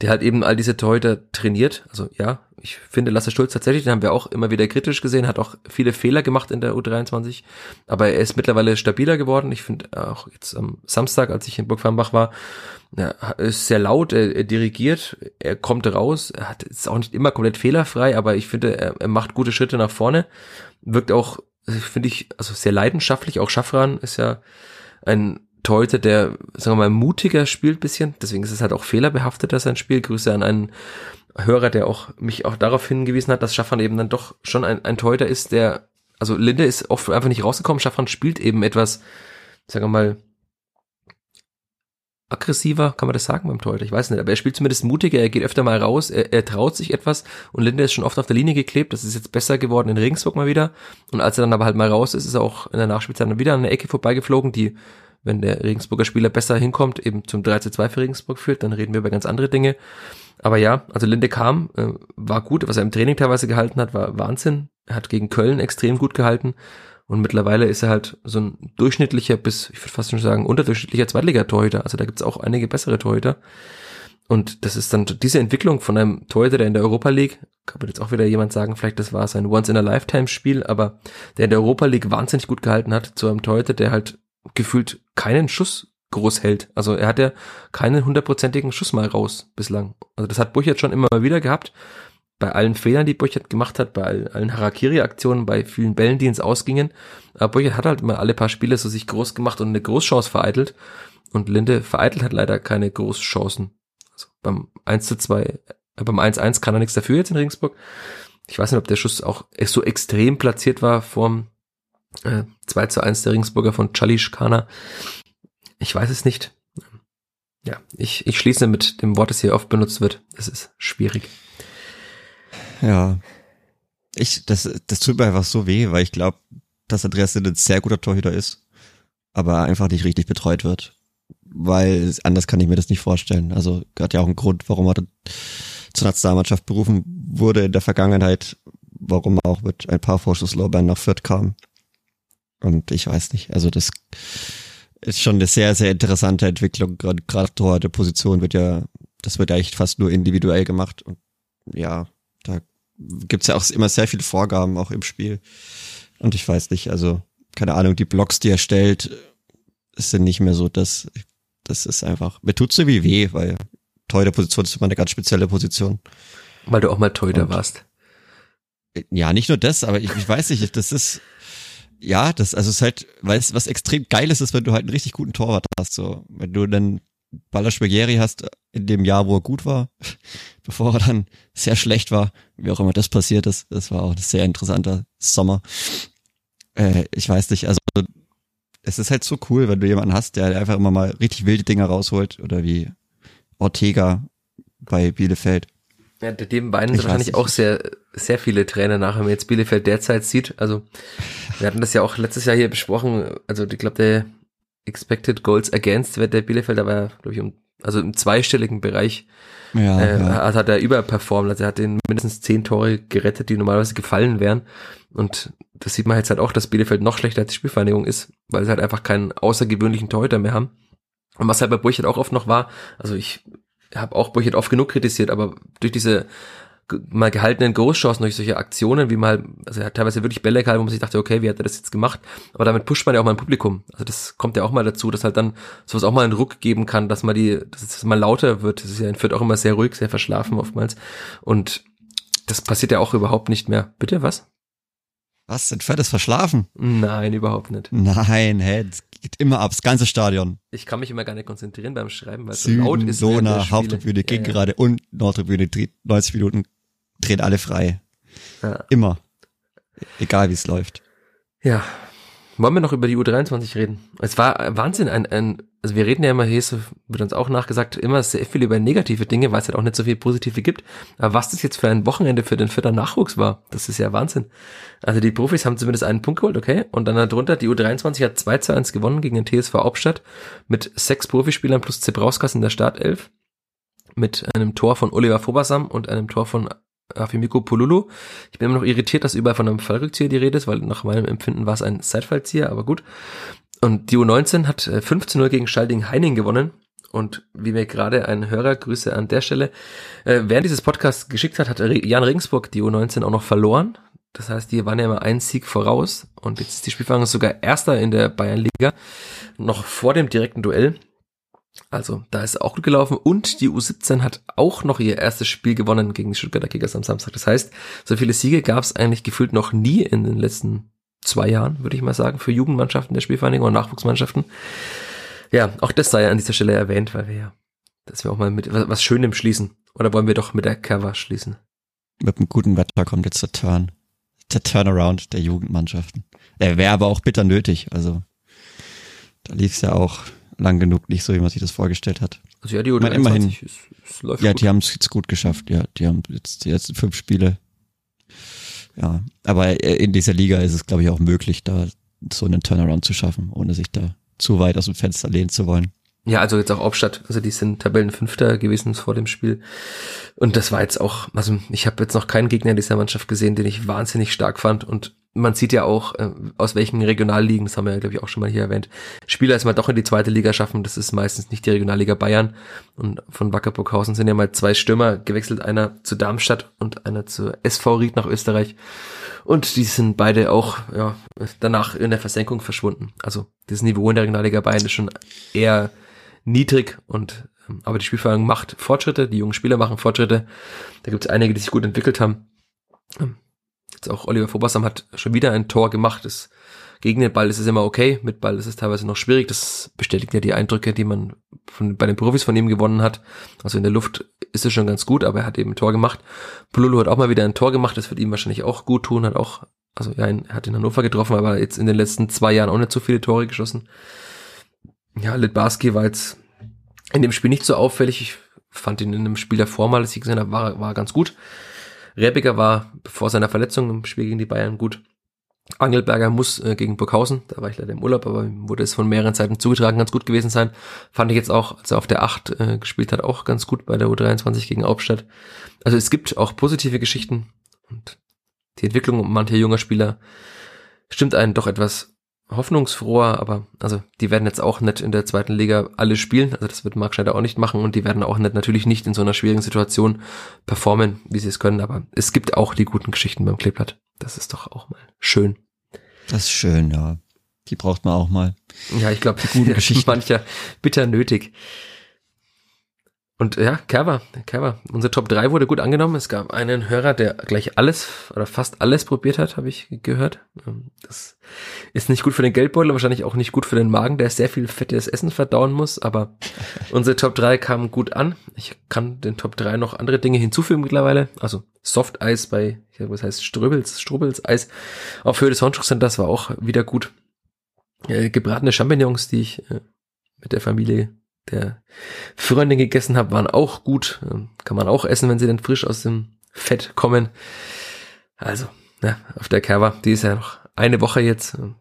der halt eben all diese Torhüter trainiert. Also ja, ich finde Lasse Schulz tatsächlich, den haben wir auch immer wieder kritisch gesehen, hat auch viele Fehler gemacht in der U23, aber er ist mittlerweile stabiler geworden. Ich finde auch jetzt am Samstag, als ich in Burgfarmbach war, er ist sehr laut, er, er dirigiert, er kommt raus, er hat ist auch nicht immer komplett fehlerfrei, aber ich finde, er, er macht gute Schritte nach vorne, wirkt auch finde ich, also sehr leidenschaftlich. Auch Schaffran ist ja ein Torhüter, der, sagen wir mal, mutiger spielt bisschen. Deswegen ist es halt auch fehlerbehafteter sein Spiel. Grüße an einen Hörer, der auch mich auch darauf hingewiesen hat, dass Schaffran eben dann doch schon ein, ein Torhüter ist, der, also Linde ist oft einfach nicht rausgekommen. Schaffran spielt eben etwas, sagen wir mal, aggressiver, kann man das sagen beim Torhüter? Ich weiß nicht, aber er spielt zumindest mutiger, er geht öfter mal raus, er, er traut sich etwas und Linde ist schon oft auf der Linie geklebt, das ist jetzt besser geworden in Regensburg mal wieder und als er dann aber halt mal raus ist, ist er auch in der Nachspielzeit dann wieder an der Ecke vorbeigeflogen, die, wenn der Regensburger Spieler besser hinkommt, eben zum 3 zu 2 für Regensburg führt, dann reden wir über ganz andere Dinge. Aber ja, also Linde kam, äh, war gut, was er im Training teilweise gehalten hat, war Wahnsinn. Er hat gegen Köln extrem gut gehalten und mittlerweile ist er halt so ein durchschnittlicher bis, ich würde fast schon sagen, unterdurchschnittlicher Zweitligatorhüter. Also da gibt's auch einige bessere Torhüter. Und das ist dann diese Entwicklung von einem Torhüter, der in der Europa League, kann jetzt auch wieder jemand sagen, vielleicht das war sein Once-in-a-Lifetime-Spiel, aber der in der Europa League wahnsinnig gut gehalten hat, zu einem Torhüter, der halt gefühlt keinen Schuss groß hält. Also er hat ja keinen hundertprozentigen Schuss mal raus bislang. Also das hat Burchard schon immer wieder gehabt bei allen Fehlern, die Burchard gemacht hat, bei allen Harakiri-Aktionen, bei vielen Bällen, die ins Ausgingen. Aber Burchard hat halt mal alle paar Spiele so sich groß gemacht und eine Großchance vereitelt. Und Linde vereitelt hat leider keine Großchancen. Also beim 1 zu 2, äh, beim 1-1 kann er nichts dafür jetzt in Regensburg. Ich weiß nicht, ob der Schuss auch so extrem platziert war vorm äh, 2 zu 1 der Regensburger von Chalish Kana. Ich weiß es nicht. Ja, ich, ich schließe mit dem Wort, das hier oft benutzt wird. Es ist schwierig. Ja. Ich, das, das tut mir einfach so weh, weil ich glaube, dass Andreas ein sehr guter Torhüter ist, aber einfach nicht richtig betreut wird. Weil anders kann ich mir das nicht vorstellen. Also hat ja auch einen Grund, warum er zur Nationalmannschaft berufen wurde in der Vergangenheit, warum er auch mit ein paar Vorschusslorbeeren nach Fürth kam. Und ich weiß nicht, also das ist schon eine sehr, sehr interessante Entwicklung. Gerade gerade Torhüter Position wird ja, das wird ja echt fast nur individuell gemacht. Und ja, gibt's ja auch immer sehr viele Vorgaben auch im Spiel. Und ich weiß nicht, also keine Ahnung, die Blocks, die er stellt, sind nicht mehr so, das, das ist einfach, mir tut's irgendwie weh, weil Torhüter Position ist immer eine ganz spezielle Position. Weil du auch mal Torhüter warst. Ja, nicht nur das, aber ich, ich weiß nicht, das ist, ja, das, also es ist halt, weil es was extrem geiles ist, wenn du halt einen richtig guten Torwart hast, so. Wenn du dann Baller Spaghetti hast in dem Jahr, wo er gut war, bevor er dann sehr schlecht war, wie auch immer das passiert ist. Das war auch ein sehr interessanter Sommer. Äh, ich weiß nicht, also es ist halt so cool, wenn du jemanden hast, der einfach immer mal richtig wilde Dinger rausholt oder wie Ortega bei Bielefeld. Ja, dem beiden sind wahrscheinlich auch sehr, sehr viele Trainer nach, wenn man jetzt Bielefeld derzeit sieht. Also, wir hatten das ja auch letztes Jahr hier besprochen. Also, ich glaube, der Expected Goals Against Wert der Bielefelder war, glaube ich, um, also im zweistelligen Bereich ja, äh, ja. hat er überperformt. Also er hat den mindestens zehn Tore gerettet, die normalerweise gefallen wären. Und das sieht man jetzt halt auch, dass Bielefeld noch schlechter als die Spielvereinigung ist, weil sie halt einfach keinen außergewöhnlichen Torhüter mehr haben. Und was halt bei Burchard auch oft noch war, also ich habe auch Burchard oft genug kritisiert, aber durch diese mal gehaltenen Großchancen durch solche Aktionen, wie mal, also er hat teilweise wirklich Bälle gehalten, wo man sich dachte, okay, wie hat er das jetzt gemacht? Aber damit pusht man ja auch mal ein Publikum. Also das kommt ja auch mal dazu, dass halt dann sowas auch mal einen Ruck geben kann, dass man die, dass es mal lauter wird. Das ist ja in Fürth auch immer sehr ruhig, sehr verschlafen oftmals. Und das passiert ja auch überhaupt nicht mehr. Bitte, was? Was? Sind Fürth ist verschlafen? Nein, überhaupt nicht. Nein, hä, das geht immer ab, das ganze Stadion. Ich kann mich immer gar nicht konzentrieren beim Schreiben, weil es so laut ist. Dona, Haupttribüne, ja, gerade ja. und Nordtribüne, 90 Minuten drehen alle frei. Ja. Immer. Egal wie es läuft. Ja. Wollen wir noch über die U23 reden? Es war Wahnsinn, ein, ein also wir reden ja immer, hier wird uns auch nachgesagt, immer sehr viel über negative Dinge, weil es halt auch nicht so viel positive gibt. Aber was das jetzt für ein Wochenende für den vierter Nachwuchs war, das ist ja Wahnsinn. Also die Profis haben zumindest einen Punkt geholt, okay? Und dann darunter, die U23 hat 2 zu 1 gewonnen gegen den TSV Hauptstadt mit sechs Profispielern plus Zebrauskas in der Startelf. Mit einem Tor von Oliver Fobersam und einem Tor von Afimiko Pululu. Ich bin immer noch irritiert, dass überall von einem Fallrückzieher die Rede ist, weil nach meinem Empfinden war es ein Seitfallzieher, aber gut. Und die U19 hat 15-0 äh, gegen Schalding Heining gewonnen. Und wie mir gerade ein Hörer, Grüße an der Stelle, äh, während dieses Podcasts geschickt hat, hat Jan Regensburg die U19 auch noch verloren. Das heißt, die waren ja immer einen Sieg voraus. Und jetzt ist die Spielvereinigung sogar Erster in der Bayernliga. Noch vor dem direkten Duell. Also, da ist auch gut gelaufen und die U17 hat auch noch ihr erstes Spiel gewonnen gegen die Stuttgarter Kickers am Samstag. Das heißt, so viele Siege gab es eigentlich gefühlt noch nie in den letzten zwei Jahren, würde ich mal sagen, für Jugendmannschaften der Spielvereinigung und Nachwuchsmannschaften. Ja, auch das sei an dieser Stelle erwähnt, weil wir ja, dass wir auch mal mit was Schönem schließen. Oder wollen wir doch mit der Cover schließen? Mit einem guten Wetter kommt jetzt der Turn. Der Turnaround der Jugendmannschaften. Der wäre aber auch bitter nötig. Also da lief es ja auch lang genug nicht so, wie man sich das vorgestellt hat. Also ja, die U23 immerhin, ist, ist, läuft Ja, gut. die haben es jetzt gut geschafft. Ja, die haben jetzt die letzten fünf Spiele. Ja, aber in dieser Liga ist es, glaube ich, auch möglich, da so einen Turnaround zu schaffen, ohne sich da zu weit aus dem Fenster lehnen zu wollen. Ja, also jetzt auch Hauptstadt, also die sind Tabellenfünfter gewesen vor dem Spiel. Und das war jetzt auch, also ich habe jetzt noch keinen Gegner in dieser Mannschaft gesehen, den ich wahnsinnig stark fand. Und man sieht ja auch, äh, aus welchen Regionalligen, das haben wir ja, glaube ich, auch schon mal hier erwähnt, Spieler erstmal doch in die zweite Liga schaffen, das ist meistens nicht die Regionalliga Bayern. Und von Wackerburghausen sind ja mal zwei Stürmer gewechselt, einer zu Darmstadt und einer zu SV Ried nach Österreich. Und die sind beide auch ja, danach in der Versenkung verschwunden. Also das Niveau in der Regionalliga Bayern ist schon eher niedrig und ähm, aber die Spielvereinigung macht Fortschritte, die jungen Spieler machen Fortschritte. Da gibt es einige, die sich gut entwickelt haben. Ähm, Jetzt auch Oliver Vobersam hat schon wieder ein Tor gemacht. Das, gegen den Ball ist es immer okay, mit Ball ist es teilweise noch schwierig. Das bestätigt ja die Eindrücke, die man von, bei den Profis von ihm gewonnen hat. Also in der Luft ist es schon ganz gut, aber er hat eben ein Tor gemacht. Pululu hat auch mal wieder ein Tor gemacht, das wird ihm wahrscheinlich auch gut tun, hat auch, also ja, er hat in Hannover getroffen, aber jetzt in den letzten zwei Jahren auch nicht so viele Tore geschossen. Ja, Litbarski war jetzt in dem Spiel nicht so auffällig. Ich fand ihn in einem Spiel davor mal, als ich gesehen habe, war, war ganz gut. Rebiger war vor seiner Verletzung im Spiel gegen die Bayern gut. Angelberger muss äh, gegen Burghausen, da war ich leider im Urlaub, aber wurde es von mehreren Seiten zugetragen, ganz gut gewesen sein. Fand ich jetzt auch, als er auf der 8 äh, gespielt hat, auch ganz gut bei der U23 gegen Hauptstadt. Also es gibt auch positive Geschichten und die Entwicklung mancher junger Spieler stimmt einen doch etwas hoffnungsfroher, aber also die werden jetzt auch nicht in der zweiten Liga alle spielen, also das wird Marc Schneider auch nicht machen und die werden auch nicht natürlich nicht in so einer schwierigen Situation performen, wie sie es können, aber es gibt auch die guten Geschichten beim Kleeblatt. Das ist doch auch mal schön. Das ist schön, ja. Die braucht man auch mal. Ja, ich glaube, die guten Geschichten mancher bitter nötig. Und ja, Kerber, Kerber. Unser Top 3 wurde gut angenommen. Es gab einen Hörer, der gleich alles oder fast alles probiert hat, habe ich gehört. Ähm, das ist nicht gut für den Geldbeutel, wahrscheinlich auch nicht gut für den Magen, der sehr viel fettes Essen verdauen muss. Aber unsere Top 3 kamen gut an. Ich kann den Top 3 noch andere Dinge hinzufügen mittlerweile. Also Soft Eis bei, ich weiß, was heißt Ströbels, Strubels Eis auf Höhe des Hornschuchcenters war auch wieder gut. Äh, gebratene Champignons, die ich äh, mit der Familie der Freundin gegessen habe, waren auch gut. Ähm, kann man auch essen, wenn sie dann frisch aus dem Fett kommen. Also, ja, auf der Kerwa, die ist ja noch eine Woche jetzt. Ähm,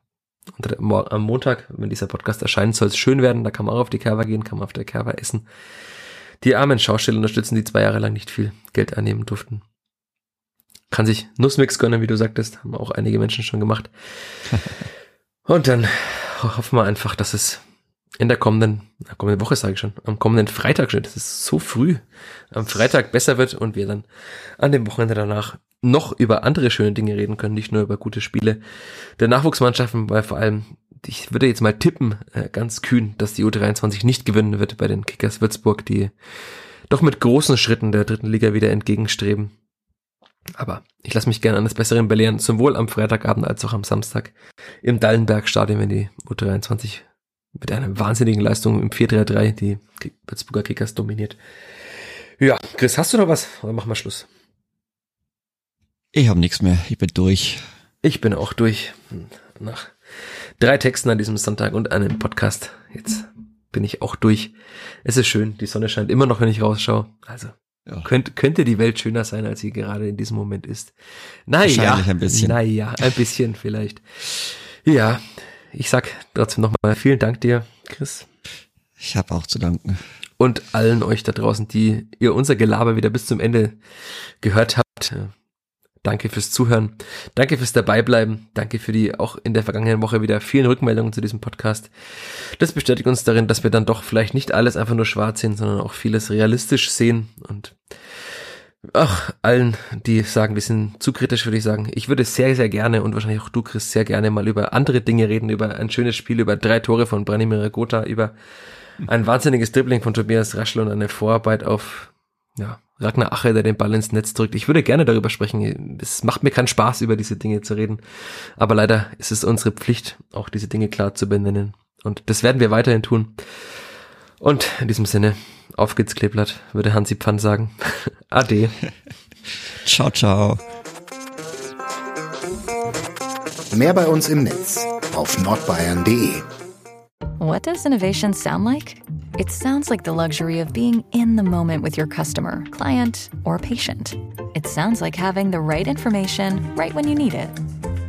und am Montag, wenn dieser Podcast erscheint, soll es schön werden. Da kann man auch auf die Kerwa gehen, kann man auf der Kerwa essen. Die armen Schausteller unterstützen, die zwei Jahre lang nicht viel Geld annehmen durften. Kann sich Nussmix gönnen, wie du sagtest, haben auch einige Menschen schon gemacht. Und dann hoffen wir einfach, dass es in der kommenden, kommenden Woche sage ich schon, am kommenden Freitag schon, das ist so früh, am Freitag besser wird und wir dann an dem Wochenende danach noch über andere schöne Dinge reden können, nicht nur über gute Spiele der Nachwuchsmannschaften, weil vor allem, ich würde jetzt mal tippen, äh, ganz kühn, dass die U23 nicht gewinnen wird bei den Kickers Würzburg, die doch mit großen Schritten der dritten Liga wieder entgegenstreben. Aber ich lasse mich gerne an das Besseren belehren, sowohl am Freitagabend als auch am Samstag im Dallenberg-Stadion, wenn die U23 mit einer wahnsinnigen Leistung im 4-3-3 die Würzburger Kickers dominiert. Ja, Chris, hast du noch was? Oder machen wir Schluss? Ich habe nichts mehr. Ich bin durch. Ich bin auch durch. Nach drei Texten an diesem Sonntag und einem Podcast. Jetzt bin ich auch durch. Es ist schön. Die Sonne scheint immer noch, wenn ich rausschaue. Also ja. könnte, könnte die Welt schöner sein, als sie gerade in diesem Moment ist. Naja, ein bisschen. Naja, ein bisschen vielleicht. Ja, ich sag trotzdem nochmal vielen Dank dir, Chris. Ich habe auch zu danken. Und allen euch da draußen, die ihr unser Gelaber wieder bis zum Ende gehört habt. Danke fürs Zuhören. Danke fürs Dabeibleiben. Danke für die auch in der vergangenen Woche wieder vielen Rückmeldungen zu diesem Podcast. Das bestätigt uns darin, dass wir dann doch vielleicht nicht alles einfach nur schwarz sehen, sondern auch vieles realistisch sehen und Ach, allen, die sagen, wir sind zu kritisch, würde ich sagen. Ich würde sehr, sehr gerne und wahrscheinlich auch du, Chris, sehr gerne mal über andere Dinge reden, über ein schönes Spiel, über drei Tore von Branimir Gotha, über ein wahnsinniges Dribbling von Tobias Raschel und eine Vorarbeit auf, ja, Ragnar Ache, der den Ball ins Netz drückt. Ich würde gerne darüber sprechen. Es macht mir keinen Spaß, über diese Dinge zu reden. Aber leider ist es unsere Pflicht, auch diese Dinge klar zu benennen. Und das werden wir weiterhin tun. Und in diesem Sinne, auf geht's Kleeblatt, würde Hansi Pfann sagen. Ade. ciao, ciao. Mehr bei uns im Netz auf nordbayern.de. What does innovation sound like? It sounds like the luxury of being in the moment with your customer, client, or patient. It sounds like having the right information right when you need it.